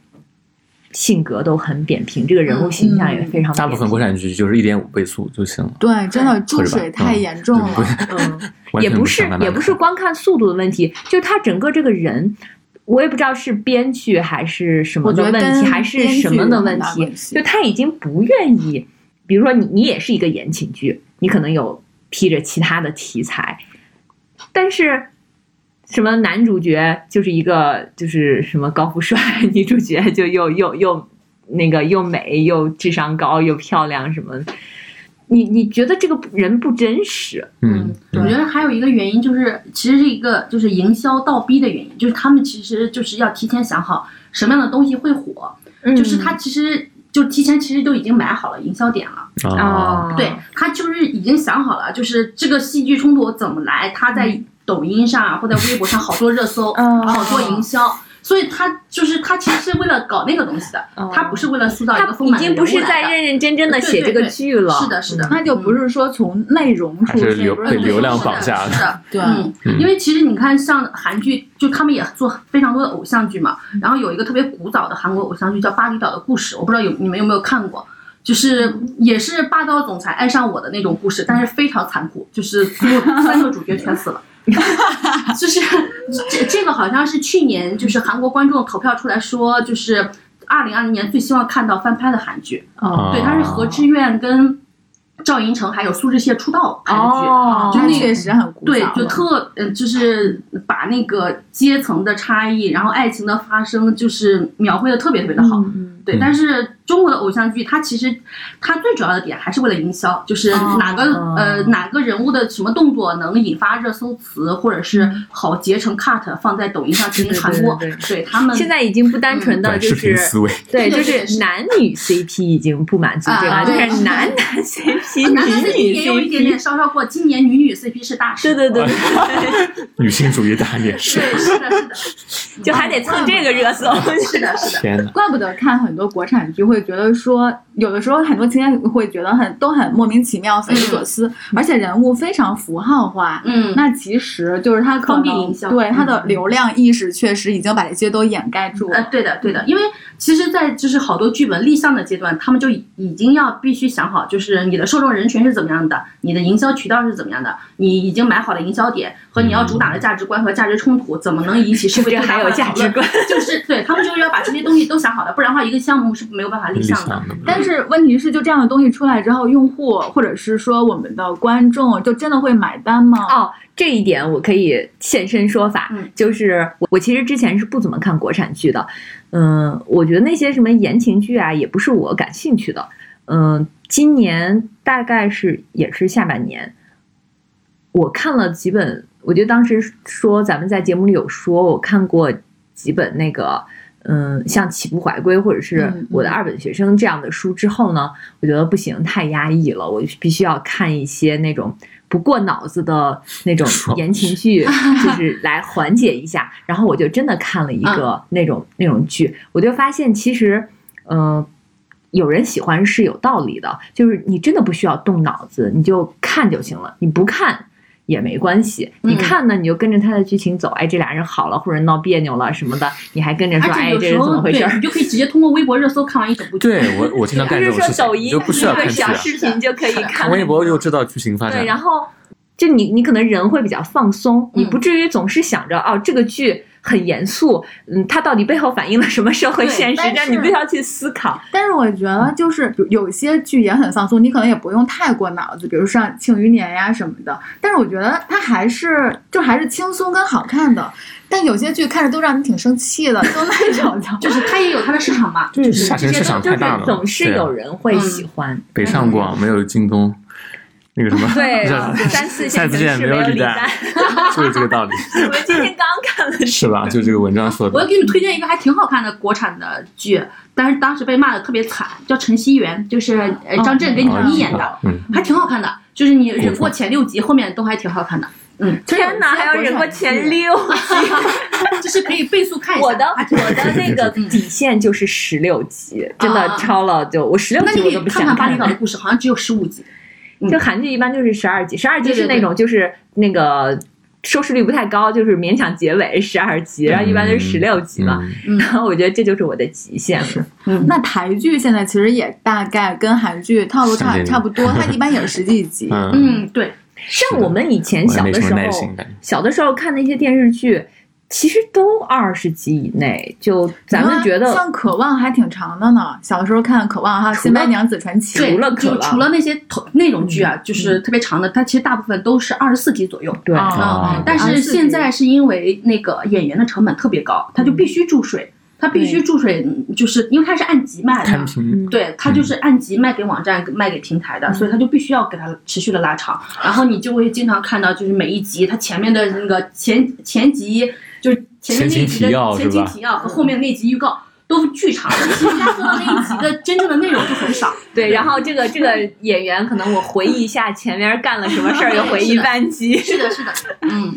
性格都很扁平，这个人物形象也非常。大部分国产剧就是一点五倍速就行了，对，真的注水太严重了，嗯，也不是，也不是光看速度的问题，就他整个这个人。我也不知道是编剧还是什么的问题，还是什么的问题。就他已经不愿意，比如说你，你也是一个言情剧，你可能有披着其他的题材，但是什么男主角就是一个就是什么高富帅，女主角就又又又那个又美又智商高又漂亮什么。你你觉得这个人不真实？嗯，我觉得还有一个原因就是，其实是一个就是营销倒逼的原因，就是他们其实就是要提前想好什么样的东西会火，就是他其实就提前其实都已经买好了营销点了啊，对他就是已经想好了，就是这个戏剧冲突怎么来，他在抖音上或在微博上好做热搜，好做营销。所以他就是他，其实是为了搞那个东西的，他不是为了塑造一个丰满的已经不是在认认真真的写这个剧了。是的，是的，那就不是说从内容出是流被流量绑架的。对，嗯，因为其实你看，像韩剧，就他们也做非常多的偶像剧嘛。然后有一个特别古早的韩国偶像剧叫《巴厘岛的故事》，我不知道有你们有没有看过，就是也是霸道总裁爱上我的那种故事，但是非常残酷，就是三个主角全死了。就是这这个好像是去年，就是韩国观众投票出来说，就是二零二零年最希望看到翻拍的韩剧。哦，对，它是何志苑跟赵寅成还有苏志燮出道拍的剧，哦就那确实很古对，就特嗯，就是把那个阶层的差异，然后爱情的发生，就是描绘的特别特别的好。对，但是。中国的偶像剧，它其实它最主要的点还是为了营销，就是哪个呃哪个人物的什么动作能引发热搜词，或者是好截成 cut 放在抖音上进行传播。对他们 现在已经不单纯的就是对，就是男女 CP 已经不满足这个，就是男男 CP，男女女 CP 也有一点点稍稍过。今年女女 CP 是大事，对对对对，女性主义大年是是的，是的，就还得蹭这个热搜。是的，是的，天呐，怪不得看很多国产剧会。觉得说有的时候很多情节会觉得很都很莫名其妙、匪夷所思，而且人物非常符号化。嗯，那其实就是他可能对他的流量意识确实已经把这些都掩盖住了。呃，对的，对的，因为其实，在就是好多剧本立项的阶段，他们就已经要必须想好，就是你的受众人群是怎么样的，你的营销渠道是怎么样的，你已经买好了营销点和你要主打的价值观和价值冲突，怎么能引起社会 还有价值观？就是对他们就是要把这些东西都想好了，不然的话，一个项目是没有办法。立项的，但是问题是，就这样的东西出来之后，用户或者是说我们的观众，就真的会买单吗？哦，这一点我可以现身说法，就是我我其实之前是不怎么看国产剧的，嗯，我觉得那些什么言情剧啊，也不是我感兴趣的，嗯，今年大概是也是下半年，我看了几本，我觉得当时说咱们在节目里有说，我看过几本那个。嗯，像《起步怀归》或者是我的二本学生这样的书之后呢，我觉得不行，太压抑了，我必须要看一些那种不过脑子的那种言情剧，就是来缓解一下。然后我就真的看了一个那种那种剧，我就发现其实，嗯，有人喜欢是有道理的，就是你真的不需要动脑子，你就看就行了，你不看。也没关系，你看呢，你就跟着他的剧情走。哎，这俩人好了，或者闹别扭了什么的，你还跟着说，哎，这是怎么回事？你就可以直接通过微博热搜看完一整部剧。对我，我经常干这种事情，就不需要看小视频就可以看。看微博就知道剧情发展。对，然后就你你可能人会比较放松，你不至于总是想着哦这个剧。很严肃，嗯，它到底背后反映了什么社会现实？让你不要去思考。但是我觉得，就是有些剧也很放松，你可能也不用太过脑子，比如像《庆余年》呀什么的。但是我觉得它还是就还是轻松跟好看的。但有些剧看着都让你挺生气的，就那种，就是它也有它的市场嘛，就是这些市场太大了，总是有人会喜欢。北上广没有京东。那个什么，对，三四线没有李诞，就是这个道理。我们今天刚看了是吧？就这个文章说的。我要给你推荐一个还挺好看的国产的剧，但是当时被骂的特别惨，叫《晨曦园》，就是呃张震跟倪妮演的，还挺好看的。就是你忍过前六集，后面都还挺好看的。嗯，天哪，还要忍过前六集，就是可以倍速看一下。我的我的那个底线就是十六集，真的超了就我十六集我都不想看。看看《巴厘岛的故事》，好像只有十五集。就韩剧一般就是十二集，十二集是那种就是那个收视率不太高，就是勉强结尾十二集，然后一般都是十六集嘛。然后我觉得这就是我的极限了。嗯，那台剧现在其实也大概跟韩剧套路差差不多，它一般也是十几集。嗯，对。像我们以前小的时候，小的时候看那些电视剧。其实都二十集以内，就咱们觉得像《渴望》还挺长的呢。小的时候看《渴望》哈，《新白娘子传奇》除了《渴望》，除了那些那种剧啊，就是特别长的，它其实大部分都是二十四集左右。对啊，但是现在是因为那个演员的成本特别高，他就必须注水。他必须注水，就是因为他是按集卖的，对，他就是按集卖给网站、卖给平台的，所以他就必须要给他持续的拉长。然后你就会经常看到，就是每一集它前面的那个前前集，就是前面那集的前情提要和后面那集预告都巨长，其实压缩到那一集的真正的内容就很少。对，然后这个这个演员可能我回忆一下前面干了什么事儿，又回忆半集。是的，是的，嗯。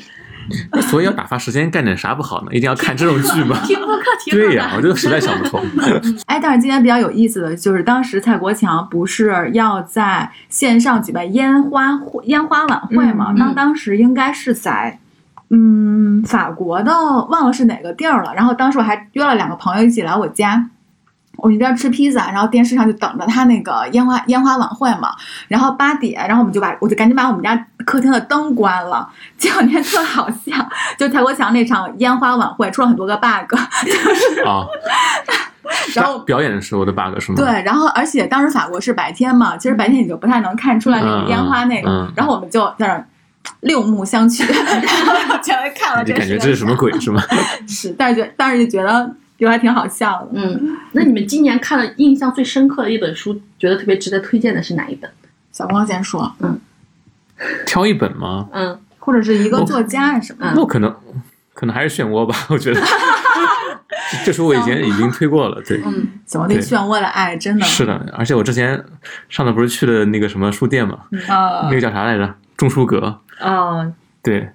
所以要打发时间干点啥不好呢？一定要看这种剧吗？听播客听。对呀，我就实在想不通。哎，但是今天比较有意思的就是，当时蔡国强不是要在线上举办烟花烟花晚会吗？当当时应该是在嗯法国的，忘了是哪个地儿了。然后当时我还约了两个朋友一起来我家。我一边吃披萨，然后电视上就等着他那个烟花烟花晚会嘛。然后八点，然后我们就把我就赶紧把我们家客厅的灯关了。结果那天特好笑，就蔡国强那场烟花晚会出了很多个 bug，就是啊。然后表演的时候的 bug 是吗？对，然后而且当时法国是白天嘛，其实白天你就不太能看出来那个烟花那个。然后我们就在那六目相觑，然后前来看了。就感觉这是什么鬼是吗？是，但是觉但是就觉得。就还挺好笑的，嗯，那你们今年看了印象最深刻的一本书，觉得特别值得推荐的是哪一本？小光先说，嗯，挑一本吗？嗯，或者是一个作家什么？那可能可能还是漩涡吧，我觉得。这书我以前已经推过了，对，嗯，小光对漩涡的爱真的是的，而且我之前上次不是去了那个什么书店嘛，啊，那个叫啥来着？中书阁。哦，对，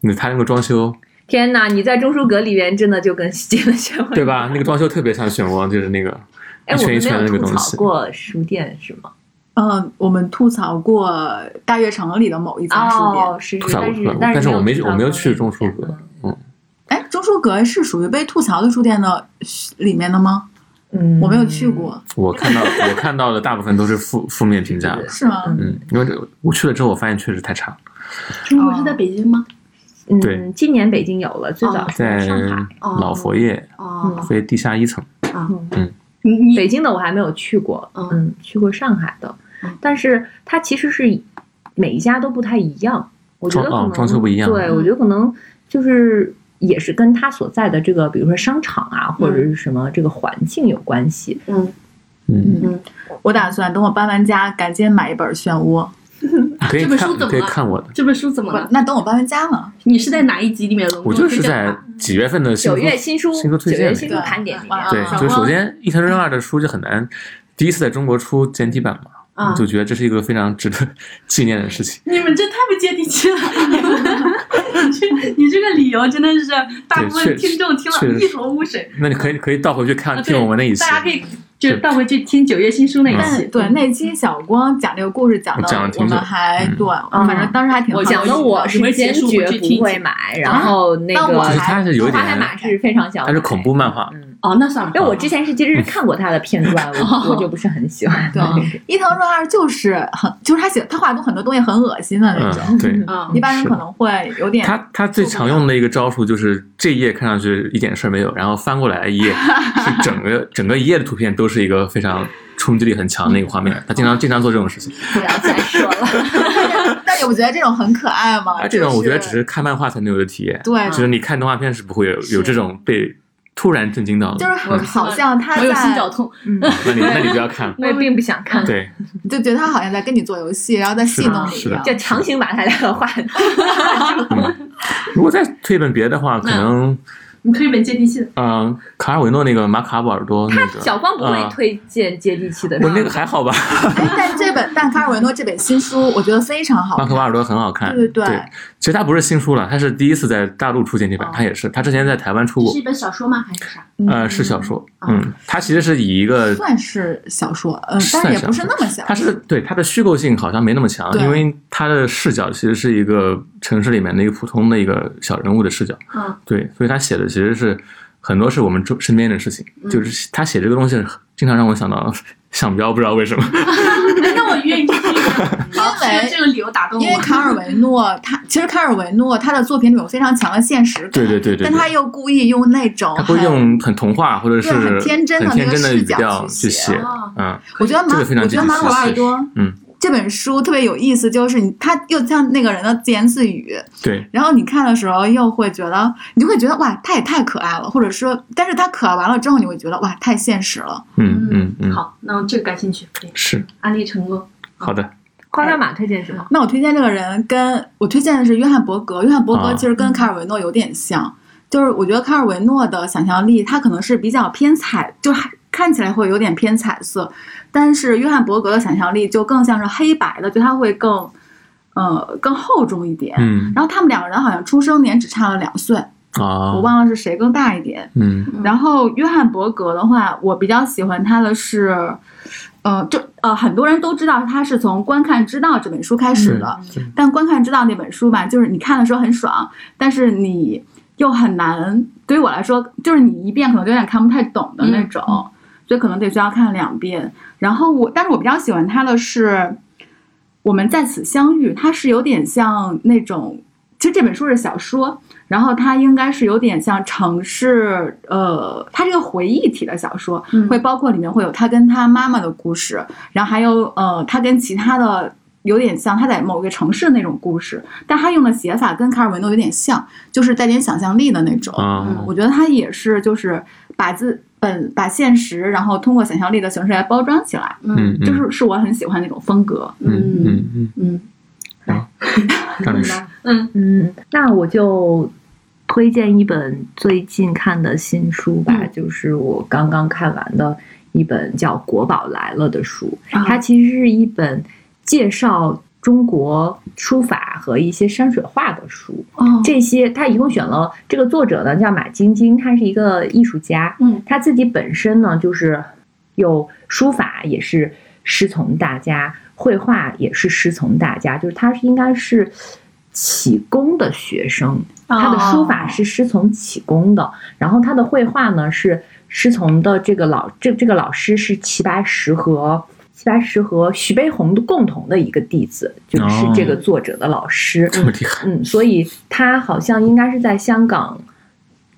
那他那个装修。天哪！你在钟书阁里面真的就跟进了漩涡，对吧？那个装修特别像漩涡，就是那个一圈一圈的那个东西。过书店是吗？嗯，我们吐槽过大悦城里的某一家书店，是吐槽过，但是我没我没有去钟书阁。嗯，哎，钟书阁是属于被吐槽的书店的里面的吗？嗯，我没有去过。我看到 我看到的大部分都是负负面评价，是吗？嗯，因为我去了之后，我发现确实太差。中国是在北京吗？嗯，今年北京有了，最早在上海。老佛爷，哦，佛爷地下一层。啊，嗯，北京的我还没有去过，嗯，去过上海的，但是它其实是每一家都不太一样，我觉得可能装修不一样，对我觉得可能就是也是跟他所在的这个，比如说商场啊或者是什么这个环境有关系。嗯嗯嗯，我打算等我搬完家，赶紧买一本《漩涡》。这本书怎么了？可以看我的。这本书怎么了？那等我搬完家了。你是在哪一集里面？我就是在几月份的九月新书新书推荐新书盘点里面。对，就首先《一藤润二》的书就很难，第一次在中国出简体版嘛，就觉得这是一个非常值得 纪念的事情。你们这太不接地气了！你这你这个理由真的是大部分听众听了一头雾水。那你可以可以倒回去看听我们那一期。大家可以。就倒回去听九月新书那一期，对那期小光讲这个故事讲的，我们还对，反正当时还挺。讲的我是坚决不会买，然后那个他是有点，花海马是非常想，他是恐怖漫画，哦，那算了，因为我之前是其实是看过他的片段，我 我就不是很喜欢。对，伊藤润二就是很，就是他写他画的很多东西很恶心的那种。对，一般人可能会有点。他他最常用的一个招数就是这一页看上去一点事儿没有，然后翻过来一页是整个整个一页的图片都是一个非常冲击力很强的一个画面。他经常经常做这种事情。不要再说了。但你不觉得这种很可爱吗？啊，这种我觉得只是看漫画才能有的体验。对，就是你看动画片是不会有有这种被。突然震惊到了，就是好像他有心绞痛。嗯，那你那你不要看，我也并不想看。对，就觉得他好像在跟你做游戏，然后在戏弄你一样，就强行把他两个画。如果再推一本别的话，可能。你推一本接地气的，嗯，卡尔维诺那个马卡波尔多那个，小光不会推荐接地气的，我那个还好吧。但这本但卡尔维诺这本新书，我觉得非常好。马卡波尔多很好看，对对对。其实它不是新书了，它是第一次在大陆出现这本，它也是，它之前在台湾出过。是一本小说吗？还是啥？呃，是小说，嗯，它其实是以一个算是小说，嗯，但也不是那么小。它是对它的虚构性好像没那么强，因为它的视角其实是一个城市里面的一个普通的一个小人物的视角，嗯，对，所以他写的其实是。很多是我们周身边的事情，就是他写这个东西，经常让我想到想标，不知道为什么。那我愿意听，因为这个理由打动我。因为卡尔维诺，他其实卡尔维诺他的作品里有非常强的现实感，对对对对，但他又故意用那种，他会用很童话或者是很天真的那个视角去写，嗯，我觉得马，我觉得马可波尔多，嗯。这本书特别有意思，就是你他又像那个人的自言自语，对，然后你看的时候又会觉得，你就会觉得哇，他也太可爱了，或者说，但是他可爱完了之后，你会觉得哇，太现实了。嗯嗯嗯。好，那我这个感兴趣，是安利成功。好的，夸张马推荐什么？那我推荐这个人，跟我推荐的是约翰伯格。约翰伯格其实跟卡尔维诺有点像，就是我觉得卡尔维诺的想象力，他可能是比较偏彩，就看起来会有点偏彩色。但是约翰伯格的想象力就更像是黑白的，就他会更，呃，更厚重一点。嗯，然后他们两个人好像出生年只差了两岁啊，我忘了是谁更大一点。嗯，然后约翰伯格的话，我比较喜欢他的是，呃，就呃，很多人都知道他是从《观看之道》这本书开始的，但《观看之道》那本书吧，就是你看的时候很爽，但是你又很难，对于我来说，就是你一遍可能有点看不太懂的那种。所以可能得需要看两遍，然后我，但是我比较喜欢他的是《我们在此相遇》，它是有点像那种，其实这本书是小说，然后它应该是有点像城市，呃，它这个回忆体的小说，会包括里面会有他跟他妈妈的故事，然后还有呃，他跟其他的有点像他在某个城市的那种故事，但他用的写法跟卡尔维诺有点像，就是带点想象力的那种，我觉得他也是就是把自。本把现实，然后通过想象力的形式来包装起来，嗯，就是是我很喜欢那种风格，嗯嗯嗯嗯，好，张律师，嗯嗯，那我就推荐一本最近看的新书吧，就是我刚刚看完的一本叫《国宝来了》的书，它其实是一本介绍。中国书法和一些山水画的书，这些他一共选了这个作者呢叫马晶晶，他是一个艺术家，嗯，他自己本身呢就是有书法也是师从大家，绘画也是师从大家，就是他是应该是启功的学生，他的书法是师从启功的，然后他的绘画呢是师从的这个老这这个老师是齐白石和。齐白石和徐悲鸿的共同的一个弟子，就是这个作者的老师。这么厉害，嗯，所以他好像应该是在香港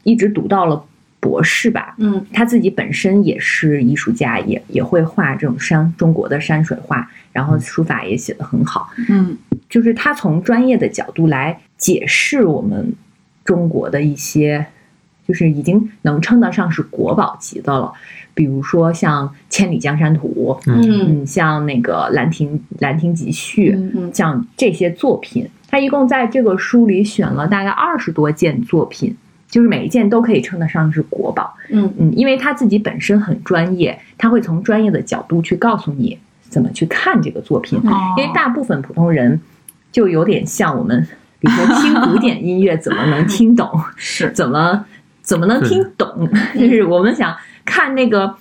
一直读到了博士吧。嗯，他自己本身也是艺术家，也也会画这种山中国的山水画，然后书法也写得很好。嗯，就是他从专业的角度来解释我们中国的一些，就是已经能称得上是国宝级的了。比如说像《千里江山图》，嗯，像那个《兰亭兰亭集序》，嗯，像这些作品，他一共在这个书里选了大概二十多件作品，就是每一件都可以称得上是国宝，嗯。嗯，因为他自己本身很专业，他会从专业的角度去告诉你怎么去看这个作品，因为大部分普通人就有点像我们，比如说听古典音乐怎么能听懂，是。怎么怎么能听懂，就是我们想。看那个，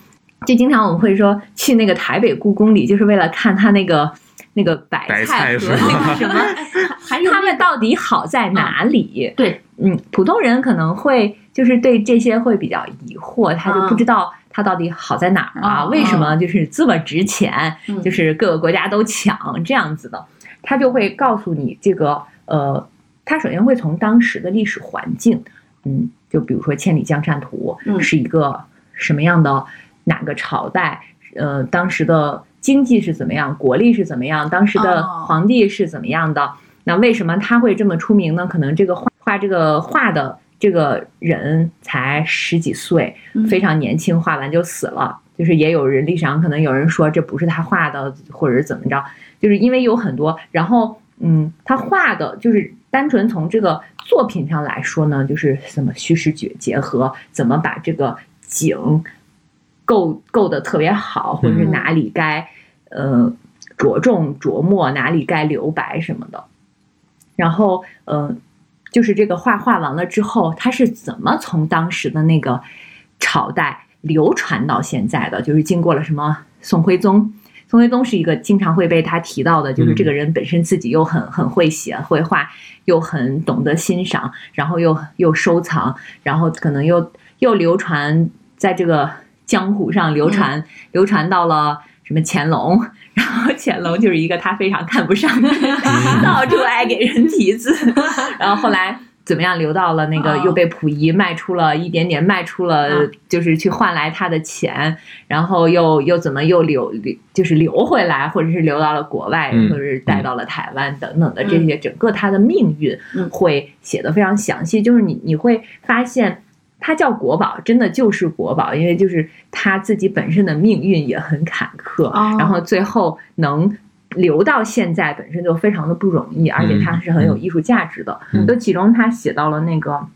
就经常我们会说去那个台北故宫里，就是为了看他那个那个白菜和那个什么，他们到底好在哪里？对，嗯，普通人可能会就是对这些会比较疑惑，他就不知道它到底好在哪儿啊？为什么就是这么值钱？就是各个国家都抢这样子的，他就会告诉你这个呃，他首先会从当时的历史环境，嗯，就比如说《千里江山图》是一个什么样的哪个朝代，呃，当时的经济是怎么样，国力是怎么样，当时的皇帝是怎么样的？那为什么他会这么出名呢？可能这个画画这个画的。这个人才十几岁，非常年轻，画完就死了。就是也有人历史上可能有人说这不是他画的，或者是怎么着，就是因为有很多。然后，嗯，他画的就是单纯从这个作品上来说呢，就是怎么虚实结结合，怎么把这个景构构的特别好，或者是哪里该呃着重琢磨，哪里该留白什么的。然后，嗯。就是这个画画完了之后，它是怎么从当时的那个朝代流传到现在的？就是经过了什么宋徽宗？宋徽宗是一个经常会被他提到的，就是这个人本身自己又很很会写绘画，又很懂得欣赏，然后又又收藏，然后可能又又流传在这个江湖上流传，流传到了什么乾隆。然后乾隆就是一个他非常看不上的，到处爱给人题字。然后后来怎么样，流到了那个又被溥仪卖出了一点点，卖出了就是去换来他的钱。然后又又怎么又留留就是留回来，或者是留到了国外，或者是带到了台湾等等的这些，整个他的命运会写的非常详细。就是你你会发现。它叫国宝，真的就是国宝，因为就是他自己本身的命运也很坎坷，然后最后能留到现在，本身就非常的不容易，而且它是很有艺术价值的。就其中他写到了那个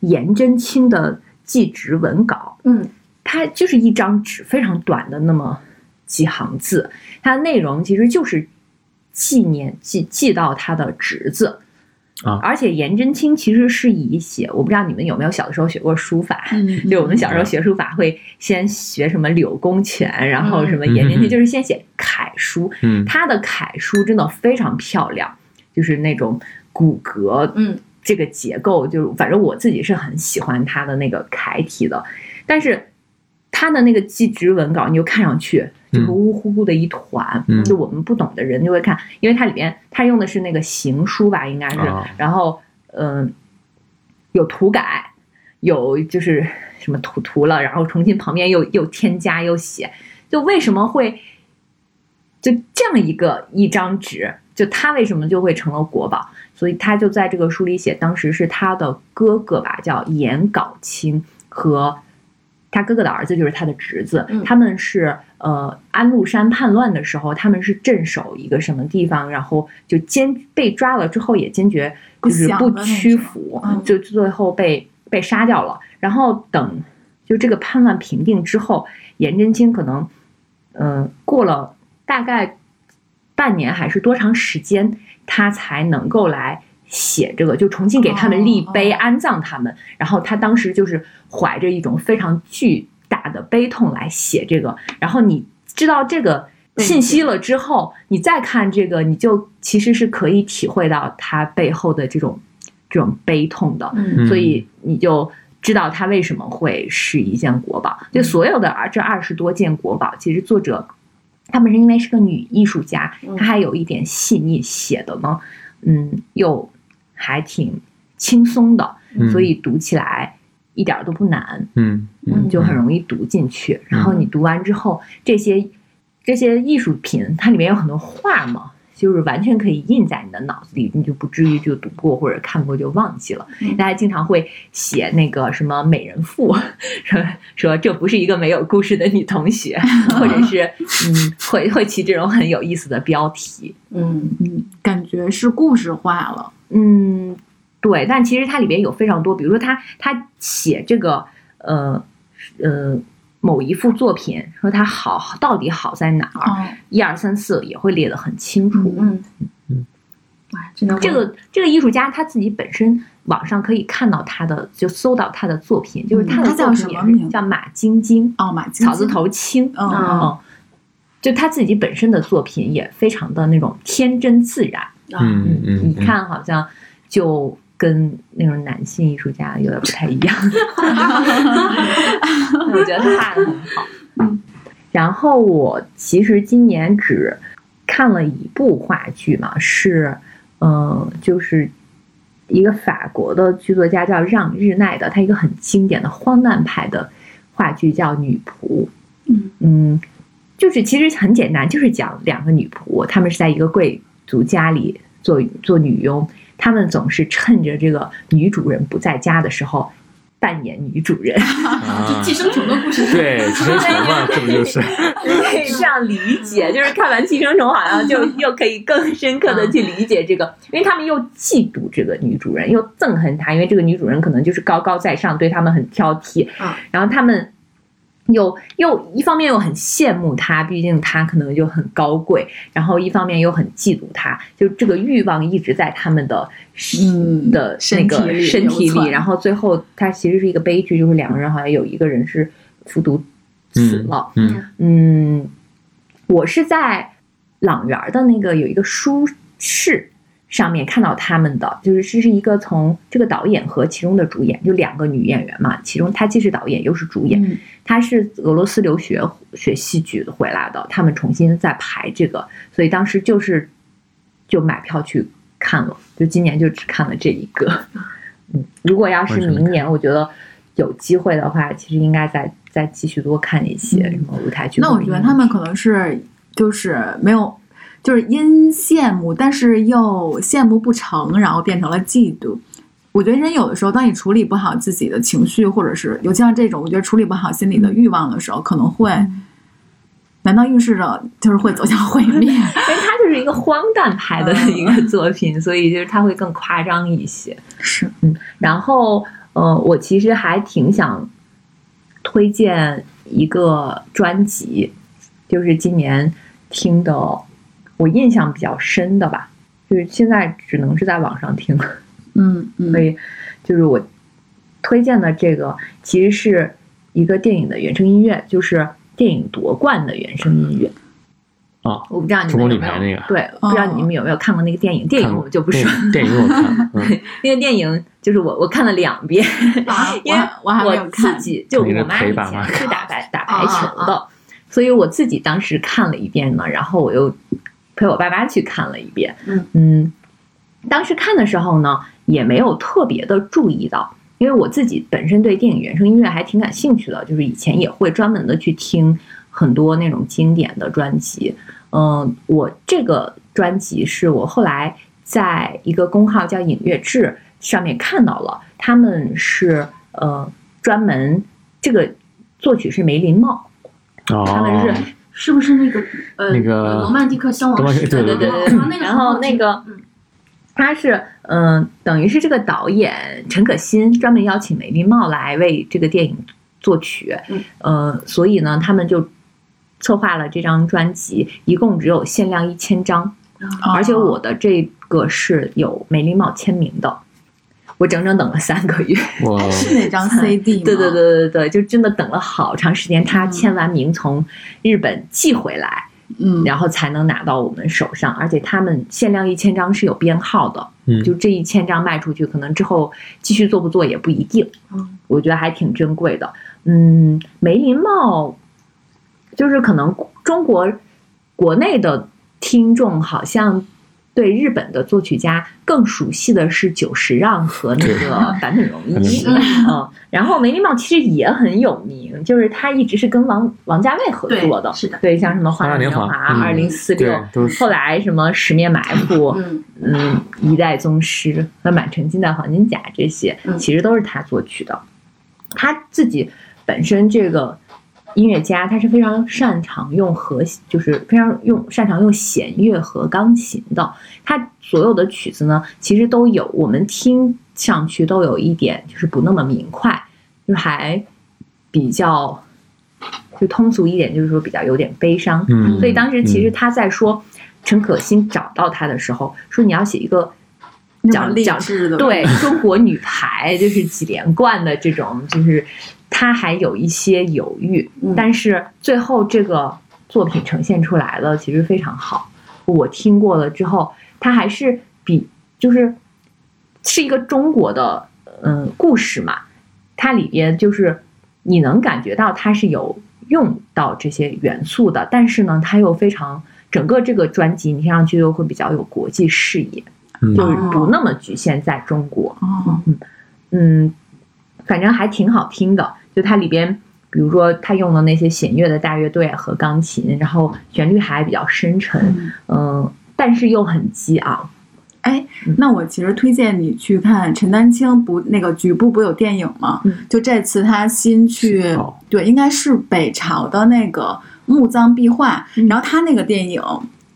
颜真卿的祭侄文稿，嗯，它就是一张纸，非常短的那么几行字，它的内容其实就是纪念记记到他的侄子。啊！而且颜真卿其实是以写，我不知道你们有没有小的时候学过书法，就我们小时候学书法会先学什么柳公权，然后什么颜真卿，就是先写楷书。嗯，他的楷书真的非常漂亮，就是那种骨骼，嗯，这个结构，就反正我自己是很喜欢他的那个楷体的，但是。他的那个祭侄文稿，你就看上去就是乌乎乎的一团，就我们不懂的人就会看，因为它里边它用的是那个行书吧，应该是，然后嗯，有涂改，有就是什么涂涂了，然后重新旁边又又添加又写，就为什么会就这样一个一张纸，就他为什么就会成了国宝？所以他就在这个书里写，当时是他的哥哥吧，叫颜杲卿和。他哥哥的儿子就是他的侄子，他们是呃安禄山叛乱的时候，他们是镇守一个什么地方，然后就坚被抓了之后也坚决就是不屈服，就最后被被杀掉了。然后等就这个叛乱平定之后，颜真卿可能嗯过了大概半年还是多长时间，他才能够来。写这个就重新给他们立碑安葬他们，然后他当时就是怀着一种非常巨大的悲痛来写这个。然后你知道这个信息了之后，你再看这个，你就其实是可以体会到他背后的这种这种悲痛的。所以你就知道他为什么会是一件国宝。就所有的这二十多件国宝，其实作者他本身因为是个女艺术家，她还有一点细腻写的呢，嗯，又。还挺轻松的，所以读起来一点都不难，嗯嗯，就很容易读进去。然后你读完之后，这些这些艺术品，它里面有很多画嘛，就是完全可以印在你的脑子里，你就不至于就读过或者看过就忘记了。大家经常会写那个什么美人赋，说说这不是一个没有故事的女同学，或者是嗯，会会起这种很有意思的标题，嗯嗯，感觉是故事化了。嗯，对，但其实它里边有非常多，比如说他他写这个呃呃某一幅作品，说它好到底好在哪儿，一二三四也会列得很清楚。嗯嗯，哇，真的，这个这个艺术家他自己本身网上可以看到他的，就搜到他的作品，就是他的叫什么名？叫马晶晶哦，马草字头青，嗯嗯，就他自己本身的作品也非常的那种天真自然。嗯嗯，你看好像就跟那种男性艺术家有点不太一样。我觉得他画的很好。嗯，然后我其实今年只看了一部话剧嘛，是嗯，就是一个法国的剧作家叫让日奈的，他一个很经典的荒诞派的话剧叫《女仆》。嗯嗯，就是其实很简单，就是讲两个女仆，她们是在一个贵族家里做做女佣。他们总是趁着这个女主人不在家的时候扮演女主人，就寄生虫的故事。对，寄生虫嘛，这不就是？可以这样理解，就是看完寄生虫，好像就又可以更深刻的去理解这个，因为他们又嫉妒这个女主人，又憎恨她，因为这个女主人可能就是高高在上，对他们很挑剔。然后他们。又又一方面又很羡慕他，毕竟他可能就很高贵，然后一方面又很嫉妒他，就这个欲望一直在他们的嗯的那个身体里，然后最后他其实是一个悲剧，就是两个人好像有一个人是服毒死了。嗯嗯，我是在朗园的那个有一个书室。上面看到他们的，就是这是一个从这个导演和其中的主演，就两个女演员嘛，其中她既是导演又是主演，她是俄罗斯留学学戏剧回来的，他们重新再排这个，所以当时就是就买票去看了，就今年就只看了这一个。嗯，如果要是明年，我觉得有机会的话，其实应该再再继续多看一些什么舞台剧。那我觉得他们可能是就是没有。就是因羡慕，但是又羡慕不成，然后变成了嫉妒。我觉得人有的时候，当你处理不好自己的情绪，或者是尤其像这种，我觉得处理不好心里的欲望的时候，可能会，难道预示着就是会走向毁灭？因为它就是一个荒诞派的一个作品，所以就是它会更夸张一些。是，嗯。然后，呃，我其实还挺想推荐一个专辑，就是今年听的。我印象比较深的吧，就是现在只能是在网上听，嗯，所以就是我推荐的这个其实是一个电影的原声音乐，就是电影夺冠的原声音乐。啊，我不知道你们有没有对，不知道你们有没有看过那个电影？电影我们就不说。电影我看，那个电影就是我我看了两遍，因为我我自己就我妈以前是打排打排球的，所以我自己当时看了一遍呢，然后我又。陪我爸妈去看了一遍，嗯嗯，当时看的时候呢，也没有特别的注意到，因为我自己本身对电影原声音乐还挺感兴趣的，就是以前也会专门的去听很多那种经典的专辑。嗯，我这个专辑是我后来在一个公号叫影乐志上面看到了，他们是呃专门这个作曲是梅林茂，他们是。是不是那个呃，那个罗曼蒂克消亡史？对对对对。然后那个，他是嗯，等于是这个导演陈可辛专门邀请梅丽茂来为这个电影作曲，呃，所以呢，他们就策划了这张专辑，一共只有限量一千张，而且我的这个是有梅丽茂签名的。我整整等了三个月，是哪张 CD 吗？对对对对对，就真的等了好长时间。他签完名从日本寄回来，嗯，然后才能拿到我们手上。而且他们限量一千张是有编号的，嗯，就这一千张卖出去，可能之后继续做不做也不一定。嗯，我觉得还挺珍贵的。嗯，梅林茂就是可能中国国内的听众好像。对日本的作曲家更熟悉的是久石让和那个 坂本龙一，嗯，然后梅林茂其实也很有名，就是他一直是跟王王家卫合作的，是的，对，像什么《花样年华》二零四六，后来什么《十面埋伏》，嗯，一代宗师和《满城尽带黄金甲》这些，其实都是他作曲的，他自己本身这个。音乐家他是非常擅长用和，就是非常用擅长用弦乐和钢琴的。他所有的曲子呢，其实都有我们听上去都有一点就是不那么明快，就还比较就通俗一点，就是说比较有点悲伤。嗯，所以当时其实他在说陈可辛找到他的时候，说你要写一个讲讲对中国女排就是几连冠的这种就是。他还有一些犹豫，但是最后这个作品呈现出来了，其实非常好。我听过了之后，他还是比就是是一个中国的嗯故事嘛，它里边就是你能感觉到它是有用到这些元素的，但是呢，它又非常整个这个专辑你听上去又会比较有国际视野，就是不那么局限在中国。哦，嗯。嗯，反正还挺好听的，就它里边。比如说，他用的那些弦乐的大乐队和钢琴，然后旋律还比较深沉，嗯，但是又很激昂。哎，那我其实推荐你去看陈丹青，不，那个局部不有电影吗？就这次他新去，对，应该是北朝的那个墓葬壁画，然后他那个电影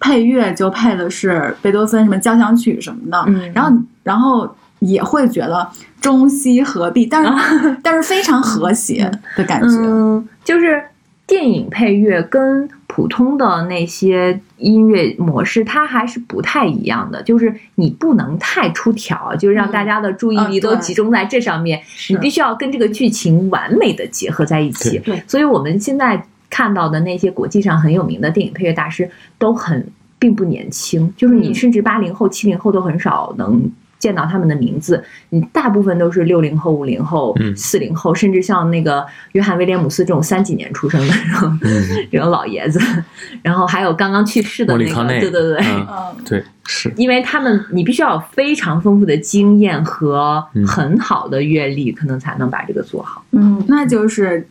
配乐就配的是贝多芬什么交响曲什么的，然后，然后。也会觉得中西合璧，但是但是非常和谐的感觉。嗯，就是电影配乐跟普通的那些音乐模式，它还是不太一样的。就是你不能太出挑，就是让大家的注意力都集中在这上面。你必须要跟这个剧情完美的结合在一起。对，所以我们现在看到的那些国际上很有名的电影配乐大师，都很并不年轻。就是你甚至八零后、七零后都很少能。见到他们的名字，你大部分都是六零后、五零后、四零后，甚至像那个约翰威廉姆斯这种三几年出生的这种 这种老爷子，然后还有刚刚去世的那个，对对对，嗯，对，是。因为他们你必须要有非常丰富的经验和很好的阅历，可能才能把这个做好。嗯，那就是。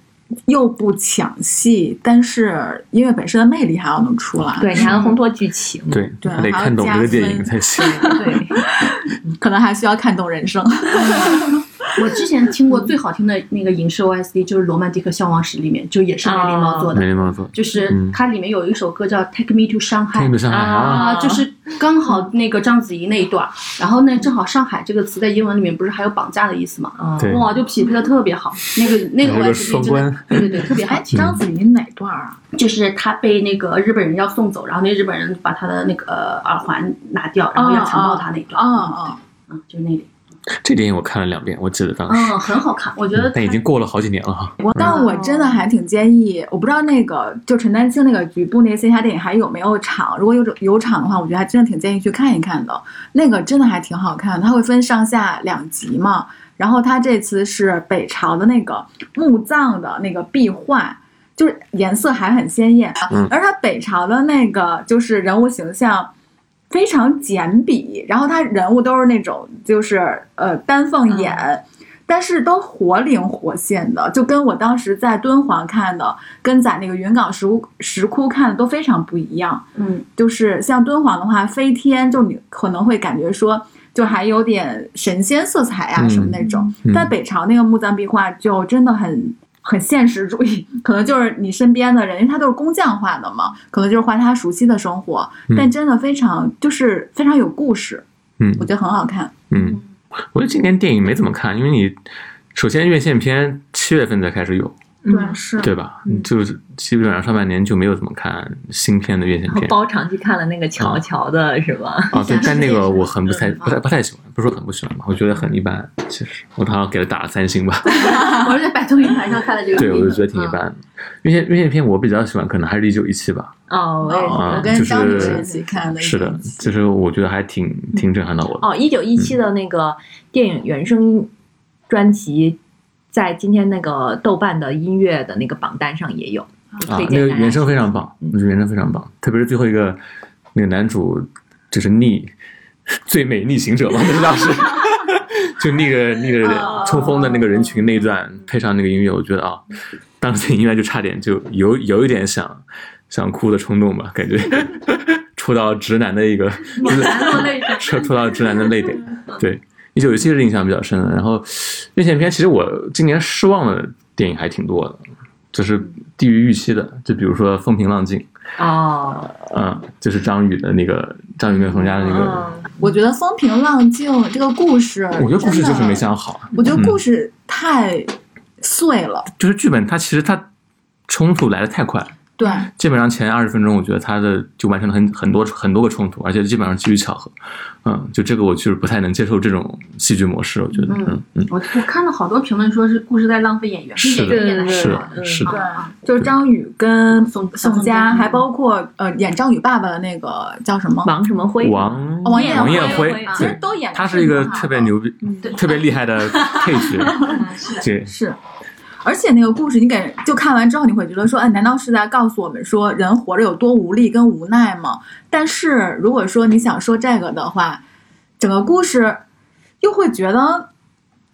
又不抢戏，但是音乐本身的魅力还要能出来，对你还能烘托剧情，对，还得看懂这个电影才行，对，可能还需要看懂人生。我之前听过最好听的那个影视 OST 就是《罗曼蒂克消亡史》里面，就也是梅林猫做的。梅林猫做，就是它里面有一首歌叫《Take Me to Shanghai》啊，就是刚好那个章子怡那一段，然后呢，正好“上海”这个词在英文里面不是还有绑架的意思吗？哇，就匹配的特别好。那个那个 OST 真的，对对对，特别好。章子怡哪段啊？就是她被那个日本人要送走，然后那日本人把她的那个耳环拿掉，然后要强暴她那段。啊啊，嗯，就是那里。这电影我看了两遍，我记得当时嗯很好看，我觉得但已经过了好几年了哈。我但我真的还挺建议，我不知道那个就陈丹青那个局部那个线下电影还有没有场，如果有有场的话，我觉得还真的挺建议去看一看的。那个真的还挺好看，它会分上下两集嘛。然后它这次是北朝的那个墓葬的那个壁画，就是颜色还很鲜艳，而它北朝的那个就是人物形象。非常简笔，然后他人物都是那种就是呃丹凤眼，但是都活灵活现的，就跟我当时在敦煌看的，跟在那个云冈石窟石窟看的都非常不一样。嗯，就是像敦煌的话，飞天就你可能会感觉说，就还有点神仙色彩啊什么那种，在北朝那个墓葬壁画就真的很。很现实主义，可能就是你身边的人，因为他都是工匠画的嘛，可能就是画他熟悉的生活，但真的非常就是非常有故事，嗯，我觉得很好看，嗯，我觉得今年电影没怎么看，因为你首先院线片七月份才开始有。对，是，对吧？就是基本上上半年就没有怎么看新片的院线片，包场去看了那个乔乔的是吧？啊，对，但那个我很不太不太不太喜欢，不是说很不喜欢吧？我觉得很一般，其实我好像给他打了三星吧。我是在百度云盘上看的这个，对，我就觉得挺一般。院线院线片我比较喜欢，可能还是一九一七吧。哦，我也是，我跟张女士一起看的。是的，其实我觉得还挺挺震撼到我的。哦，一九一七的那个电影原声专辑。在今天那个豆瓣的音乐的那个榜单上也有，啊，那个原声非常棒，我觉得原声非常棒，特别是最后一个那个男主就是逆最美逆行者嘛，那当时就那个那个冲锋的那个人群那一段配上那个音乐，我觉得啊，当时音乐就差点就有有一点想想哭的冲动吧，感觉 触到直男的一个，触触到直男的泪点，对。一九一七是印象比较深的，然后院线片其实我今年失望的电影还挺多的，就是低于预期的，就比如说《风平浪静》哦，嗯，就是张宇的那个张宇跟冯家的那个。我觉得《风平浪静》这个故事，我觉得故事就是没想好。我觉得故事太碎了，就是剧本它其实它冲突来的太快。对，基本上前二十分钟，我觉得他的就完成了很很多很多个冲突，而且基本上基于巧合。嗯，就这个我就是不太能接受这种戏剧模式，我觉得。嗯嗯。我我看了好多评论说是故事在浪费演员，是的，是的，是的。对，就是张宇跟宋宋佳，还包括呃演张宇爸爸的那个叫什么王什么辉，王王艳王艳辉，其实都演。他是一个特别牛逼、特别厉害的配角。对，是。而且那个故事，你给就看完之后，你会觉得说，哎，难道是在告诉我们说人活着有多无力跟无奈吗？但是如果说你想说这个的话，整个故事又会觉得，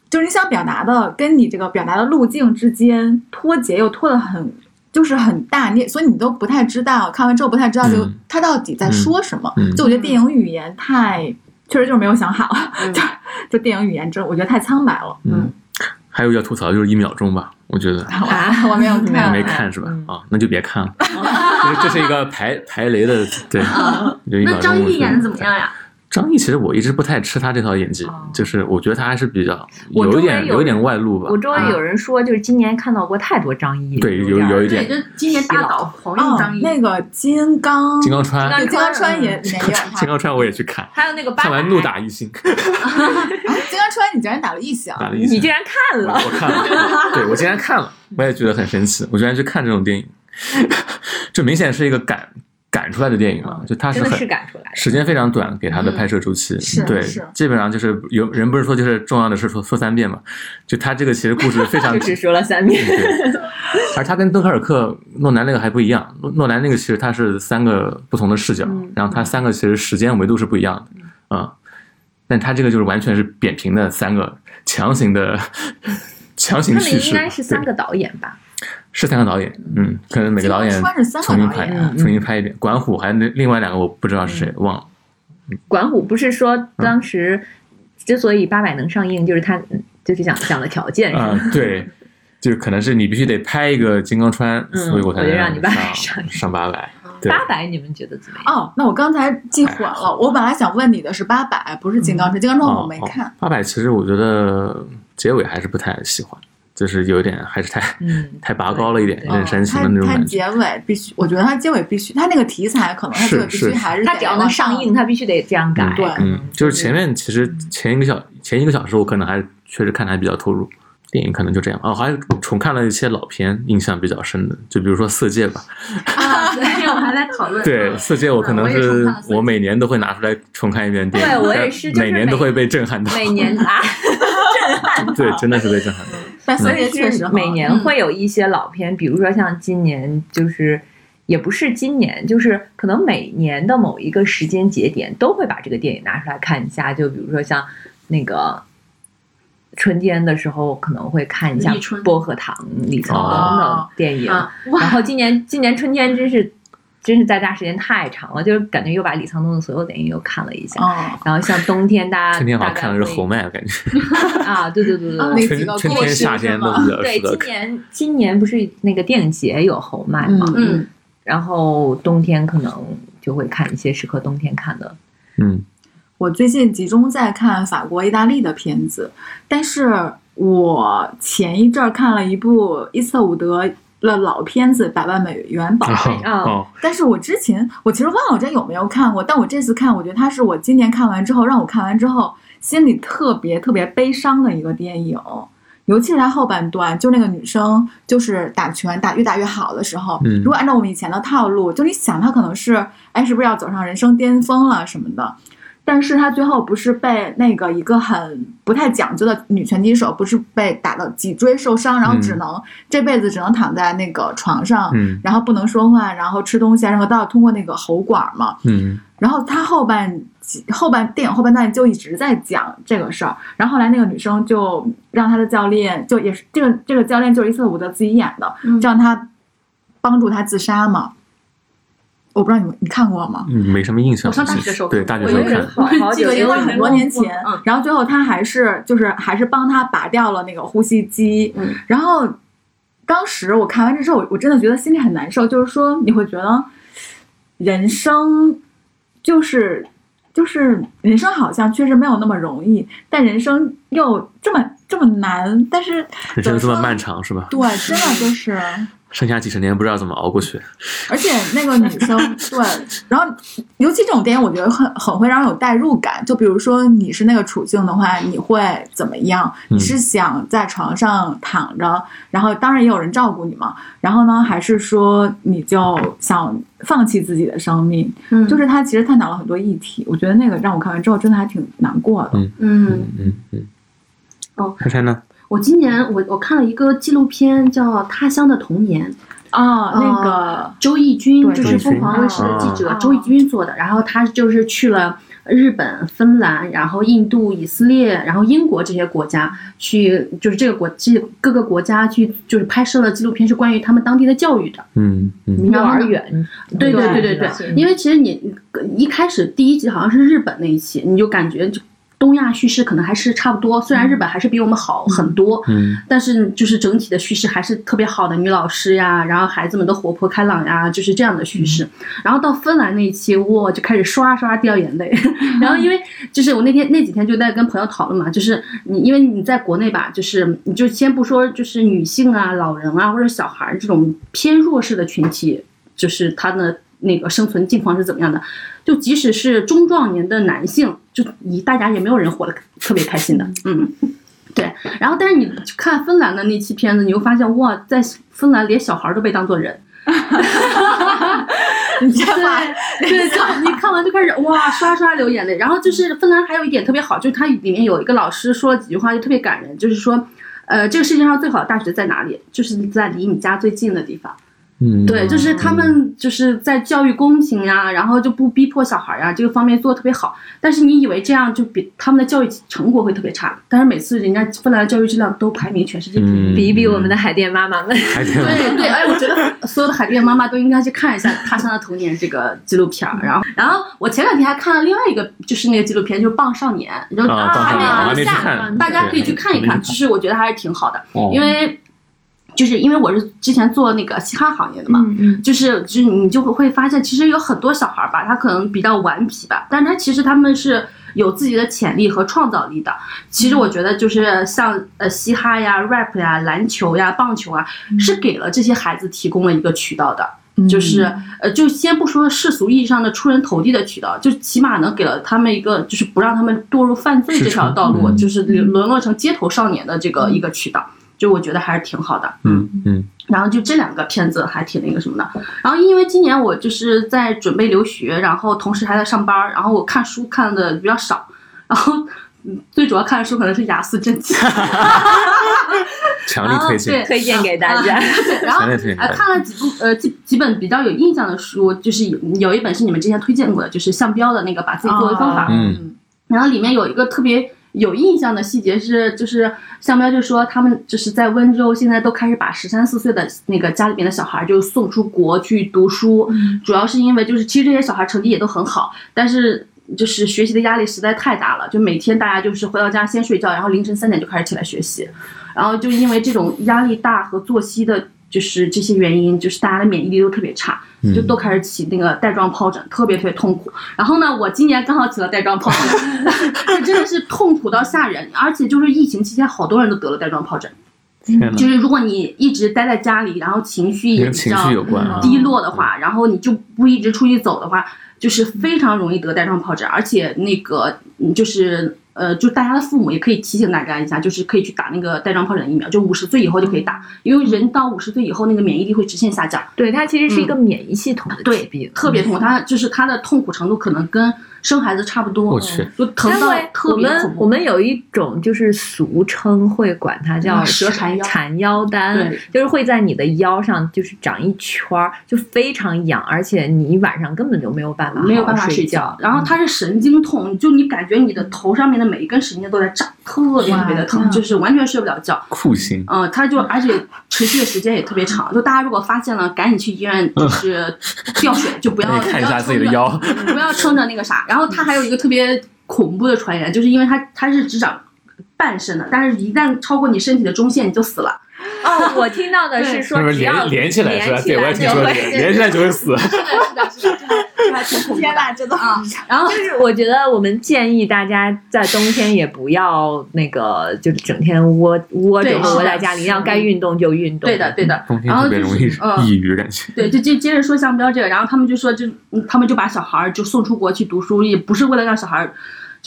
就是你想表达的跟你这个表达的路径之间脱节，又脱得很，就是很大，你所以你都不太知道，看完之后不太知道就他到底在说什么。就我觉得电影语言太，确实就是没有想好，就就电影语言真我觉得太苍白了。嗯。还有要吐槽就是一秒钟吧，我觉得啊 我没有看，没看是吧？啊，那就别看了，这是一个排排雷的，对。那张译演的怎么样呀？张译其实我一直不太吃他这套演技，就是我觉得他还是比较有一点有一点外露吧。我周围有人说，就是今年看到过太多张译，对，有有一点。对，就今年大导狂用张译。那个金刚，金刚川，金刚川也没有。金刚川我也去看，还有那个看完怒打一星。金刚川，你竟然打了一星？打了一星，你竟然看了？我看了，对我竟然看了，我也觉得很神奇。我居然去看这种电影，这明显是一个感。赶出来的电影嘛，就它是很时间非常短，给它的拍摄周期，对，基本上就是有人不是说就是重要的事说说三遍嘛，就他这个其实故事非常 只说了三遍，而他跟敦刻尔克诺兰那个还不一样，诺兰那个其实他是三个不同的视角，然后他三个其实时间维度是不一样的，啊，但他这个就是完全是扁平的三个强行的 强行叙事，应该是三个导演吧。是三个导演，嗯，可能每个导演重新拍，重新拍一遍。管虎还有那另外两个我不知道是谁，忘了。管虎不是说当时之所以八百能上映，就是他就是讲讲的条件啊，对，就是可能是你必须得拍一个金刚川，所以我才让你上上八百。八百你们觉得怎么样？哦，那我刚才记混了，我本来想问你的是八百，不是金刚川，金刚川我没看。八百其实我觉得结尾还是不太喜欢。就是有点还是太 太拔高了一点，任煽情的那种感觉。结尾必须，我觉得他结尾必须，他那个题材可能他这个必须还是他只要能上映，他必须得这样改。对，嗯，就是前面其实前一个小前一个小时，我可能还确实看的还比较投入。电影可能就这样哦，还重看了一些老片，印象比较深的，就比如说《色戒》吧。啊，对，我还在讨论。对，《色戒》我可能是我每年都会拿出来重看一遍电影。对我也是，每年都会被震撼到。每年啊，震撼。对，真的是被震撼。但所以确实每年会有一些老片，比如说像今年，就是也不是今年，就是可能每年的某一个时间节点都会把这个电影拿出来看一下。就比如说像那个。春天的时候可能会看一下《薄荷糖》李沧东的电影，然后今年今年春天真是真是在家时间太长了，就是感觉又把李沧东的所有电影又看了一下。然后像冬天，大家春天好像看的是侯麦，感觉 啊，对对对对对，春春天夏天都比较对，今年今年不是那个电影节有侯麦嘛，嗯，然后冬天可能就会看一些适合冬天看的，嗯。我最近集中在看法国、意大利的片子，但是我前一阵儿看了一部伊斯特伍德的老片子《百万美元宝贝》啊，但是我之前我其实忘了我这有没有看过，但我这次看，我觉得它是我今年看完之后让我看完之后心里特别特别悲伤的一个电影，尤其是它后半段，就那个女生就是打拳打越打越好的时候，如果按照我们以前的套路，就你想她可能是哎是不是要走上人生巅峰了什么的。但是他最后不是被那个一个很不太讲究的女拳击手，不是被打到脊椎受伤，然后只能这辈子只能躺在那个床上，然后不能说话，然后吃东西，然后都要通过那个喉管嘛。嗯。然后他后半后半电影后半段就一直在讲这个事儿，然后后来那个女生就让他的教练，就也是这个这个教练就是伊瑟伍德自己演的，让他帮助他自杀嘛。我不知道你们你看过吗？嗯，没什么印象。我上大学的时候对大学时候看，记得因为很多年前。然后最后他还是就是还是帮他拔掉了那个呼吸机。嗯。然后当时我看完这之后，我真的觉得心里很难受。就是说你会觉得人生就是就是人生好像确实没有那么容易，但人生又这么这么难。但是人生这么漫长是吧？对，真的就是。剩下几十年不知道怎么熬过去。而且那个女生 对，然后尤其这种电影，我觉得很很会让人有代入感。就比如说你是那个处境的话，你会怎么样？你是想在床上躺着，然后当然也有人照顾你嘛。然后呢，还是说你就想放弃自己的生命？嗯，就是他其实探讨了很多议题。我觉得那个让我看完之后真的还挺难过的。嗯嗯嗯嗯。哦，珊珊呢？我今年我我看了一个纪录片，叫《他乡的童年》啊，那个周轶君就是凤凰卫视的记者周轶君做的，然后他就是去了日本、芬兰，然后印度、以色列，然后英国这些国家去，就是这个国这各个国家去，就是拍摄了纪录片，是关于他们当地的教育的。嗯嗯，幼儿园。对对对对对，因为其实你一开始第一集好像是日本那一期，你就感觉就。东亚叙事可能还是差不多，虽然日本还是比我们好很多，嗯，但是就是整体的叙事还是特别好的女老师呀，然后孩子们都活泼开朗呀，就是这样的叙事。然后到芬兰那一期，哇，就开始刷刷掉眼泪。然后因为就是我那天那几天就在跟朋友讨论嘛，就是你因为你在国内吧，就是你就先不说就是女性啊、老人啊或者小孩这种偏弱势的群体，就是他的那个生存境况是怎么样的。就即使是中壮年的男性，就你大家也没有人活得特别开心的，嗯，对。然后，但是你看芬兰的那期片子，你会发现哇，在芬兰连小孩都被当做人，你知道吗？对，看你看完就开始哇刷刷流眼泪。然后就是芬兰还有一点特别好，就是它里面有一个老师说了几句话就特别感人，就是说，呃，这个世界上最好的大学在哪里？就是在离你家最近的地方。嗯，对，就是他们就是在教育公平呀，然后就不逼迫小孩呀，这个方面做的特别好。但是你以为这样就比他们的教育成果会特别差？但是每次人家芬兰的教育质量都排名全世界第一，比一比我们的海淀妈妈们。对对，哎，我觉得所有的海淀妈妈都应该去看一下《他乡的童年》这个纪录片。然后，然后我前两天还看了另外一个，就是那个纪录片，就是《棒少年》，然后还没下，大家可以去看一看。其实我觉得还是挺好的，因为。就是因为我是之前做那个嘻哈行业的嘛，就是就是你就会发现，其实有很多小孩吧，他可能比较顽皮吧，但是他其实他们是有自己的潜力和创造力的。其实我觉得就是像呃嘻哈呀、rap 呀、篮球呀、棒球啊，是给了这些孩子提供了一个渠道的。就是呃，就先不说世俗意义上的出人头地的渠道，就起码能给了他们一个，就是不让他们堕入犯罪这条道路，就是沦落成街头少年的这个一个渠道。就我觉得还是挺好的，嗯嗯，然后就这两个片子还挺那个什么的，然后因为今年我就是在准备留学，然后同时还在上班，然后我看书看的比较少，然后最主要看的书可能是雅思真题，强力推荐。推荐给大家，然后呃看了几部呃几几本比较有印象的书，就是有有一本是你们之前推荐过的，就是向标的那个把自己作为方法，嗯，然后里面有一个特别。有印象的细节是，就是向彪就说他们就是在温州，现在都开始把十三四岁的那个家里面的小孩就送出国去读书，主要是因为就是其实这些小孩成绩也都很好，但是就是学习的压力实在太大了，就每天大家就是回到家先睡觉，然后凌晨三点就开始起来学习，然后就因为这种压力大和作息的。就是这些原因，就是大家的免疫力都特别差，就都开始起那个带状疱疹，特别特别痛苦。然后呢，我今年刚好起了带状疱疹，真的是痛苦到吓人。而且就是疫情期间，好多人都得了带状疱疹。就是如果你一直待在家里，然后情绪也比较低落的话，然后你就不一直出去走的话，就是非常容易得带状疱疹。而且那个就是。呃，就大家的父母也可以提醒大家一下，就是可以去打那个带状疱疹疫苗，就五十岁以后就可以打，因为人到五十岁以后那个免疫力会直线下降。对，它其实是一个免疫系统的疾病，特别痛苦。它就是它的痛苦程度可能跟。生孩子差不多，我去，就疼到特别恐怖。我们有一种就是俗称会管它叫蛇缠腰，缠腰丹，就是会在你的腰上就是长一圈儿，就非常痒，而且你晚上根本就没有办法没有办法睡觉。然后它是神经痛，就你感觉你的头上面的每一根神经都在炸，特别特别的疼，就是完全睡不了觉。酷刑。嗯，它就而且持续的时间也特别长，就大家如果发现了，赶紧去医院就是 吊水，就不要看一下自己的腰，不要撑着那个啥，然。然后它还有一个特别恐怖的传言，就是因为它它是只长半身的，但是一旦超过你身体的中线，你就死了。哦，我听到的是说只要连起来是吧？对，我也听说连起来就会死。是的，是的，是的。还挺恐怖的。天呐，真的啊！然后就是我觉得我们建议大家在冬天也不要那个，就是整天窝窝着窝在家里，要该运动就运动。对的，对的。冬天然后就特别容易抑郁，感觉。对，就接接着说项标这个，然后他们就说就，嗯他们就把小孩儿就送出国去读书，也不是为了让小孩儿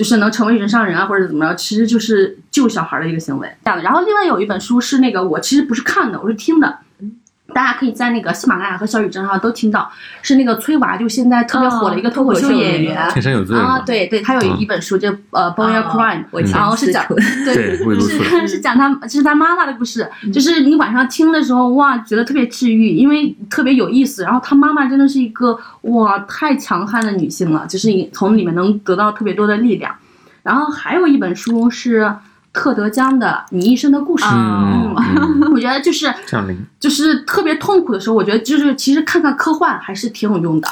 就是能成为人上人啊，或者怎么着，其实就是救小孩的一个行为。这样的。然后另外有一本书是那个我其实不是看的，我是听的。大家可以在那个喜马拉雅和小宇宙上都听到，是那个崔娃，就现在特别火的一个脱口秀演员。天生有罪啊，对对，他有一本书叫呃《Boy 然后是讲对是。是讲他是他妈妈的故事，就是你晚上听的时候哇，觉得特别治愈，因为特别有意思。然后他妈妈真的是一个哇太强悍的女性了，就是你从里面能得到特别多的力量。然后还有一本书是特德·江的《你一生的故事》，嗯嗯，我觉得就是降临。就是特别痛苦的时候，我觉得就是其实看看科幻还是挺有用的。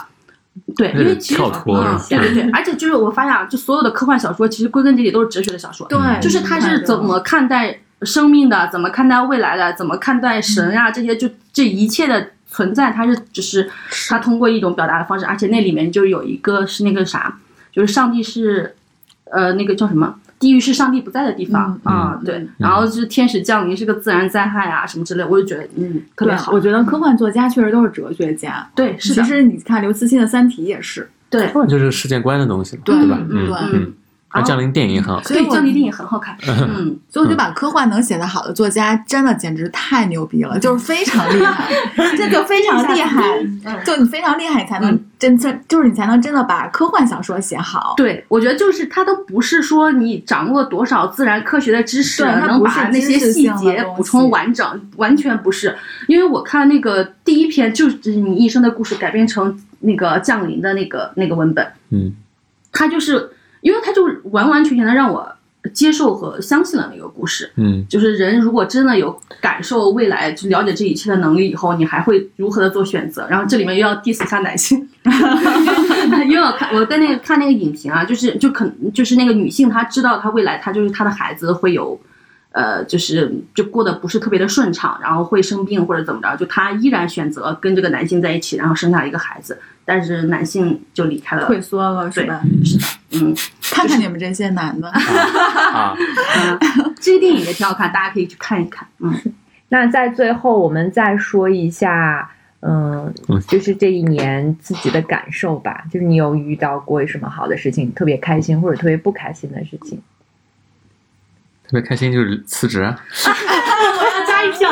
对，因为其实嗯，对对对，而且就是我发现啊，就所有的科幻小说，其实归根结底都是哲学的小说。对，就是他是怎么看待生命的，怎么看待未来的，怎么看待神呀、这些，就这一切的存在，他是只是他通过一种表达的方式，而且那里面就有一个是那个啥，就是上帝是，呃，那个叫什么？地狱是上帝不在的地方嗯啊，对，然后就是天使降临是个自然灾害啊什么之类，我就觉得嗯特别，好我，觉得科幻作家确实都是哲学家。对，是的，其实你看刘慈欣的《三体》也是，对，科幻就是世界观的东西嘛，对对吧？嗯对嗯。那降临电影很好看，所以降临电影很好看，嗯，所以我就把科幻能写得好的作家，真的简直太牛逼了，就是非常厉害，这就非常厉害，就你非常厉害，你才能真真就是你才能真的把科幻小说写好。对，我觉得就是它都不是说你掌握多少自然科学的知识，对能把那些细节补充完整，完全不是。因为我看那个第一篇就是你一生的故事改编成那个降临的那个那个文本，嗯，它就是因为他就完完全全的让我接受和相信了那个故事。嗯就是人如果真的有感受未来，就了解这一切的能力以后，你还会如何的做选择？然后这里面又要 diss 一下男性，因为我看我在那个看那个影评啊，就是就可就是那个女性她知道她未来她就是她的孩子会有。呃，就是就过得不是特别的顺畅，然后会生病或者怎么着，就她依然选择跟这个男性在一起，然后生下了一个孩子，但是男性就离开了。退缩了是吧？是的，嗯，看看你们这些男的，啊，嗯，这个电影也挺好看，大家可以去看一看。嗯，那在最后，我们再说一下，嗯嗯，就是这一年自己的感受吧。就是你有遇到过什么好的事情，特别开心或者特别不开心的事情？特别开心就是辞职啊，我要加一票。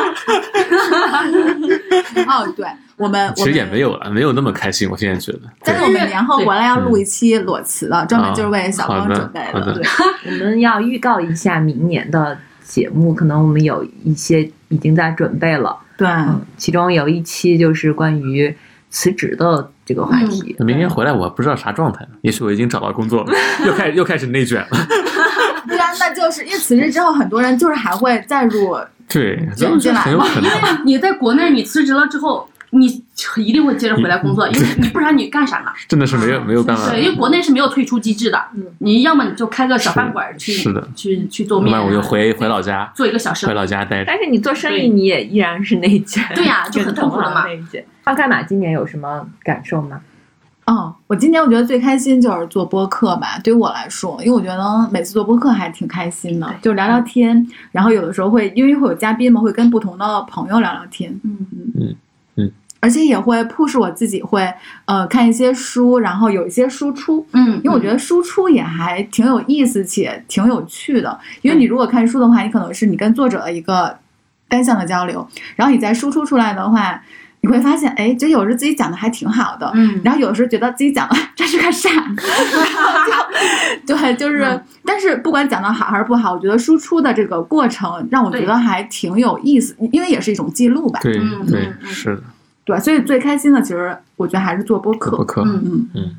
哦，对我们 其实也没有了，没有那么开心。我现在觉得，但是我们年后回来要录一期裸辞的，专门就是为小光准备好的对，我们要预告一下明年的节目，可能我们有一些已经在准备了。对，嗯，其中有一期就是关于辞职的这个话题。明年回来我不知道啥状态，也许我已经找到工作了，又开又开始内卷了。那就是因为辞职之后，很多人就是还会再入，对，卷这进来嘛很有可能。你在国内你辞职了之后，你一定会接着回来工作，因为你不然你干啥呢？真的是没有没有办法。对，因为国内是没有退出机制的，你要么你就开个小饭馆去，是的去去做面我就回回老家，做一个小生回。老家待着。但是你做生意，你也依然是内卷。对呀就很痛苦了嘛内卷。花开马今年有什么感受吗？哦，我今年我觉得最开心就是做播客吧，对于我来说，因为我觉得每次做播客还挺开心的，就聊聊天，然后有的时候会因为会有嘉宾嘛，会跟不同的朋友聊聊天，嗯。嗯嗯嗯，而且也会 push 我自己会呃看一些书，然后有一些输出，嗯，因为我觉得输出也还挺有意思且挺有趣的，因为你如果看书的话，你可能是你跟作者的一个单向的交流，然后你再输出出来的话，你会发现，哎，就有时候自己讲的还挺好的，嗯，然后有时候觉得自己讲的这 是个傻，然 后就 对，就是，嗯但是不管讲的好还是不好，我觉得输出的这个过程让我觉得还挺有意思，因为也是一种记录吧。对对嗯嗯嗯是的，对，所以最开心的其实我觉得还是做播客。播客。嗯嗯嗯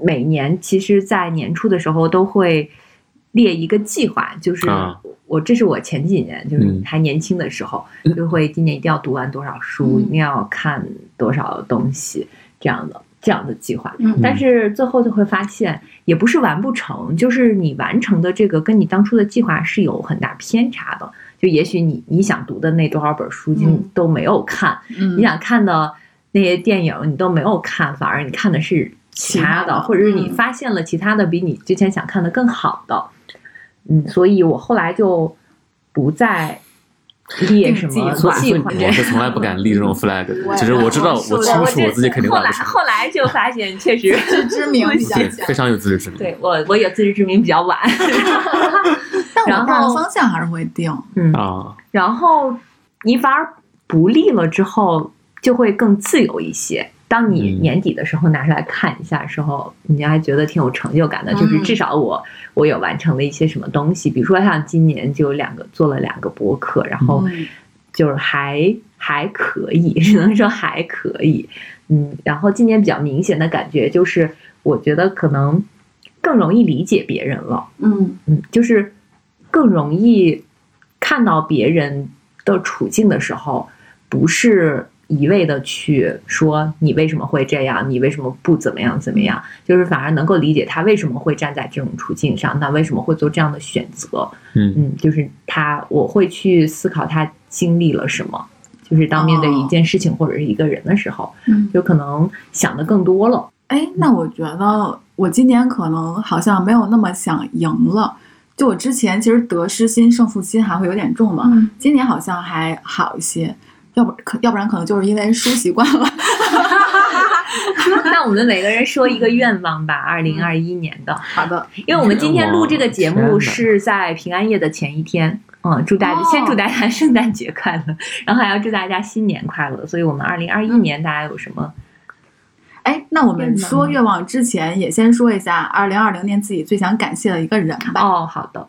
每年其实，在年初的时候都会列一个计划，就是啊我这是我前几年就是嗯还年轻的时候，就会今年一定要读完多少书，嗯一定要看多少东西这样的这样的计划。嗯但是最后就会发现，也不是完不成，就是你完成的这个跟你当初的计划是有很大偏差的。就也许你你想读的那多少本书，就嗯都没有看，嗯你想看的那些电影你都没有看，反而你看的是其他的，或者是你发现了其他的比你之前想看的更好的。嗯，所以我后来就不再。列什么计划？我是从来不敢立这种 flag。其实我知道，我清楚我自己肯定完不成。后来就发现，确实 自知之明比较非常有自知之明。对我，我有自知之明比较晚。但我大的方向还是会定。嗯啊。然后你反而不立了之后，就会更自由一些。当你年底的时候拿出来看一下的时候，你还觉得挺有成就感的。就是至少我我有完成了一些什么东西，比如说像今年就有两个做了两个博客，然后就是还还可以，只能说还可以。嗯，然后今年比较明显的感觉就是，我觉得可能更容易理解别人了。嗯嗯，就是更容易看到别人的处境的时候，不是。一味的去说你为什么会这样，你为什么不怎么样怎么样，就是反而能够理解他为什么会站在这种处境上，那为什么会做这样的选择？嗯嗯，就是他，我会去思考他经历了什么，就是当面对一件事情或者是一个人的时候，嗯，就可能想的更多了。哎，那我觉得我今年可能好像没有那么想赢了，就我之前其实得失心、胜负心还会有点重嘛，今年好像还好一些。要不可，要不然可能就是因为输习惯了。那我们每个人说一个愿望吧，二零二一年的。好的，因为我们今天录这个节目是在平安夜的前一天。嗯，祝大家先祝大家圣诞节快乐，然后还要祝大家新年快乐。所以我们二零二一年大家有什么？哎，那我们说愿望之前，也先说一下二零二零年自己最想感谢的一个人吧。哦，好的。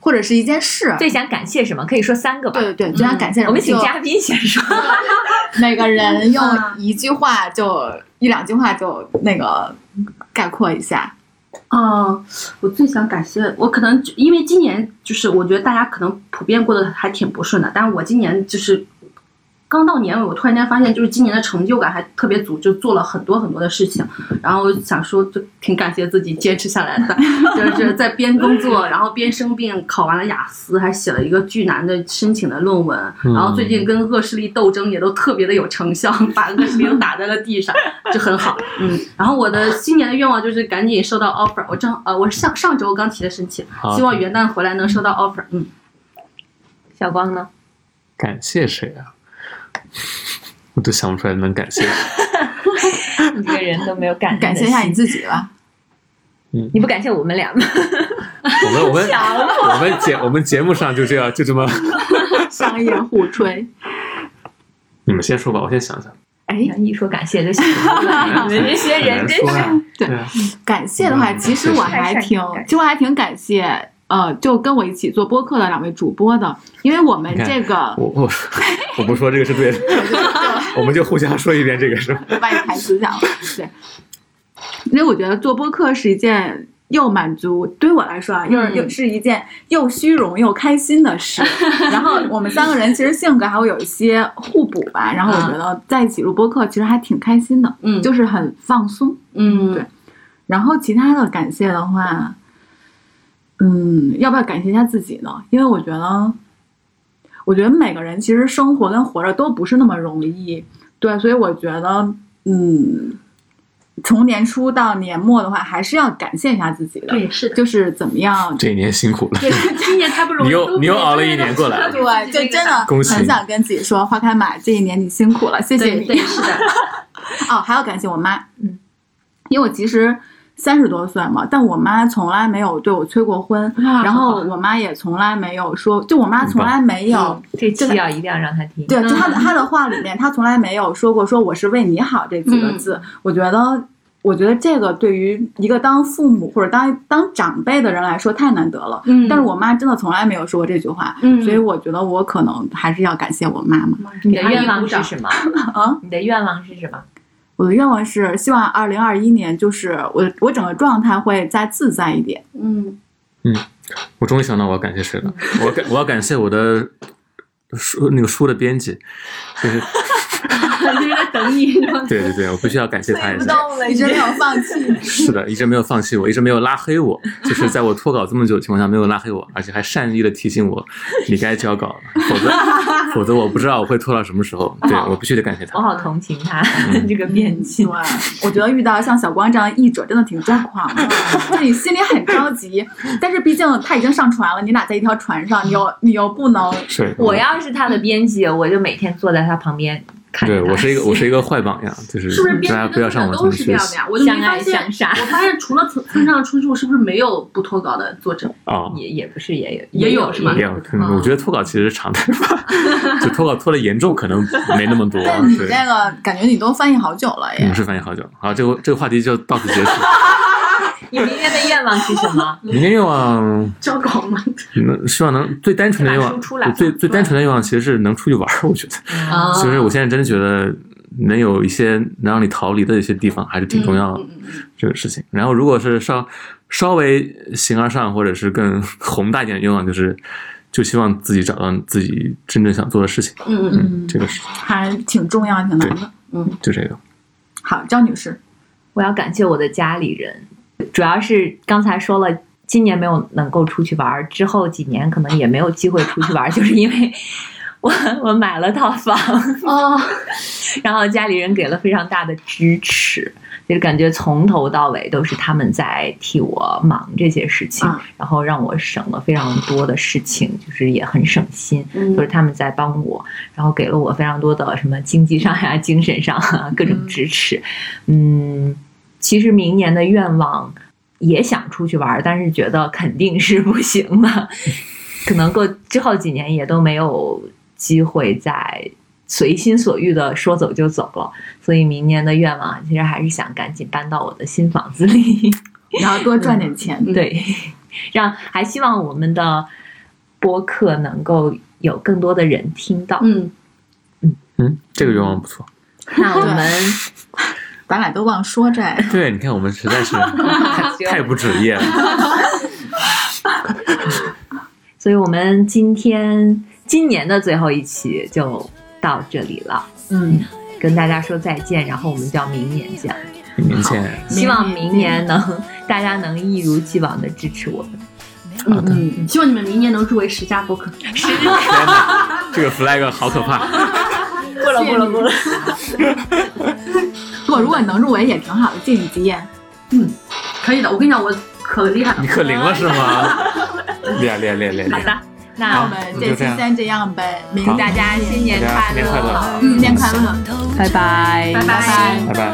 或者是一件事，最想感谢什么？可以说三个吧。对对对，最想感谢什么？我们请嘉宾先说。每个人用一句话，就一两句话，就那个概括一下。嗯，我最想感谢，我可能因为今年就是，我觉得大家可能普遍过得还挺不顺的，但是我今年就是。刚到年尾，我突然间发现，就是今年的成就感还特别足，就做了很多很多的事情。然后想说，就挺感谢自己坚持下来的，就是在边工作，然后边生病，考完了雅思，还写了一个巨难的申请的论文。然后最近跟恶势力斗争也都特别的有成效，把恶势力打在了地上，就很好。嗯。然后我的新年的愿望就是赶紧收到 offer。我正呃，我上上周刚提的申请，希望元旦回来能收到 offer。嗯。小光呢？感谢谁啊？我都想不出来能感谢。你这个人都没有感感谢一下你自己吧。嗯，你不感谢我们俩吗？我们我们我们节我们节目上就这样就这么 商业互吹。你们先说吧，我先想想。哎，一说感谢就想了。你们这些人真是对感谢的话，其实我还挺，其实我还挺感谢。呃，就跟我一起做播客的两位主播的，因为我们这个，我我我不说这个是对的，我们就互相说一遍这个是。把你台词讲了，对，因为我觉得做播客是一件又满足，对于我来说啊，又又是一件又虚荣又开心的事。然后我们三个人其实性格还会有一些互补吧，然后我觉得在一起录播客其实还挺开心的，嗯，就是很放松，嗯，对。然后其他的感谢的话。嗯，要不要感谢一下自己呢？因为我觉得，我觉得每个人其实生活跟活着都不是那么容易，对，所以我觉得，嗯，从年初到年末的话，还是要感谢一下自己的。对，是的，就是怎么样？这一年辛苦了。对，今年太不容易。你又你又熬了一年过来。对，就真的很想跟自己说，花开满，这一年你辛苦了，谢谢你。对，是的。哦，还要感谢我妈，嗯，因为我其实。三十多岁嘛，但我妈从来没有对我催过婚，然后我妈也从来没有说，就我妈从来没有这期要一定要让她听。对，就她的她的话里面，她从来没有说过说我是为你好这几个字。我觉得，我觉得这个对于一个当父母或者当当长辈的人来说太难得了。嗯。但是我妈真的从来没有说过这句话，所以我觉得我可能还是要感谢我妈妈。你的愿望是什么？啊？你的愿望是什么？我的愿望是希望二零二一年，就是我我整个状态会再自在一点。嗯嗯，我终于想到我要感谢谁了。我感我要感谢我的书那个书的编辑，就是 等你。对对对，我必须要感谢他一下，一直没有放弃。是的，一直没有放弃我，一直没有拉黑我，就是在我脱稿这么久的情况下没有拉黑我，而且还善意的提醒我你该交稿了，否则否则我不知道我会拖到什么时候。对我必须得感谢他。我好同情他 这个编辑。啊，我觉得遇到像小光这样的译者真的挺抓狂的，就你心里很着急，但是毕竟他已经上船了，你俩在一条船上，你又你又不能。是。我要是他的编辑，我就每天坐在他旁边。对我是一个我是一个坏榜样，就是大家不要上网都是这样的呀。我就没发现，我发现除了村村上春树，是不是没有不脱稿的作者？啊，也也不是，也有也有是吗？也有，我觉得脱稿其实是常态吧，就脱稿脱的严重，可能没那么多。但你这个感觉你都翻译好久了，也是翻译好久。好，这个这个话题就到此结束。你明年的愿望是什么？明年愿望交稿吗？能希望能最单纯的愿望，最最单纯的愿望其实是能出去玩儿。我觉得，其实我现在真的觉得能有一些能让你逃离的一些地方还是挺重要的这个事情。然后，如果是稍稍微形而上或者是更宏大一点的愿望，就是就希望自己找到自己真正想做的事情。嗯嗯嗯，这个是还挺重要、挺难的。嗯，就这个。好，张女士，我要感谢我的家里人。主要是刚才说了，今年没有能够出去玩，之后几年可能也没有机会出去玩，就是因为 我我买了套房哦，然后家里人给了非常大的支持，就是感觉从头到尾都是他们在替我忙这些事情，然后让我省了非常多的事情，就是也很省心，都是他们在帮我，然后给了我非常多的什么经济上呀、精神上各种支持，嗯。其实明年的愿望也想出去玩，但是觉得肯定是不行了，可能过之后几年也都没有机会再随心所欲的说走就走了。所以明年的愿望其实还是想赶紧搬到我的新房子里，然后多赚点钱。对，让还希望我们的播客能够有更多的人听到。嗯嗯嗯，这个愿望不错。那我们。咱俩都忘说这。对，你看我们实在是 太不职业了。所以，我们今天今年的最后一期就到这里了。嗯，跟大家说再见，然后我们就要明年见。明年见。希望明年能大家能一如既往的支持我们。嗯嗯，希望你们明年能入围十佳播客。十佳，这个 flag 好可怕。过了过了过了。不，如果你能入围也挺好的，晋级。嗯，可以的。我跟你讲，我可厉害了。你可灵了 是吗？厉害厉害厉害厉害。好的，那我们这期先这样呗。明大家新年快乐，新年快乐，拜拜，拜拜，拜拜。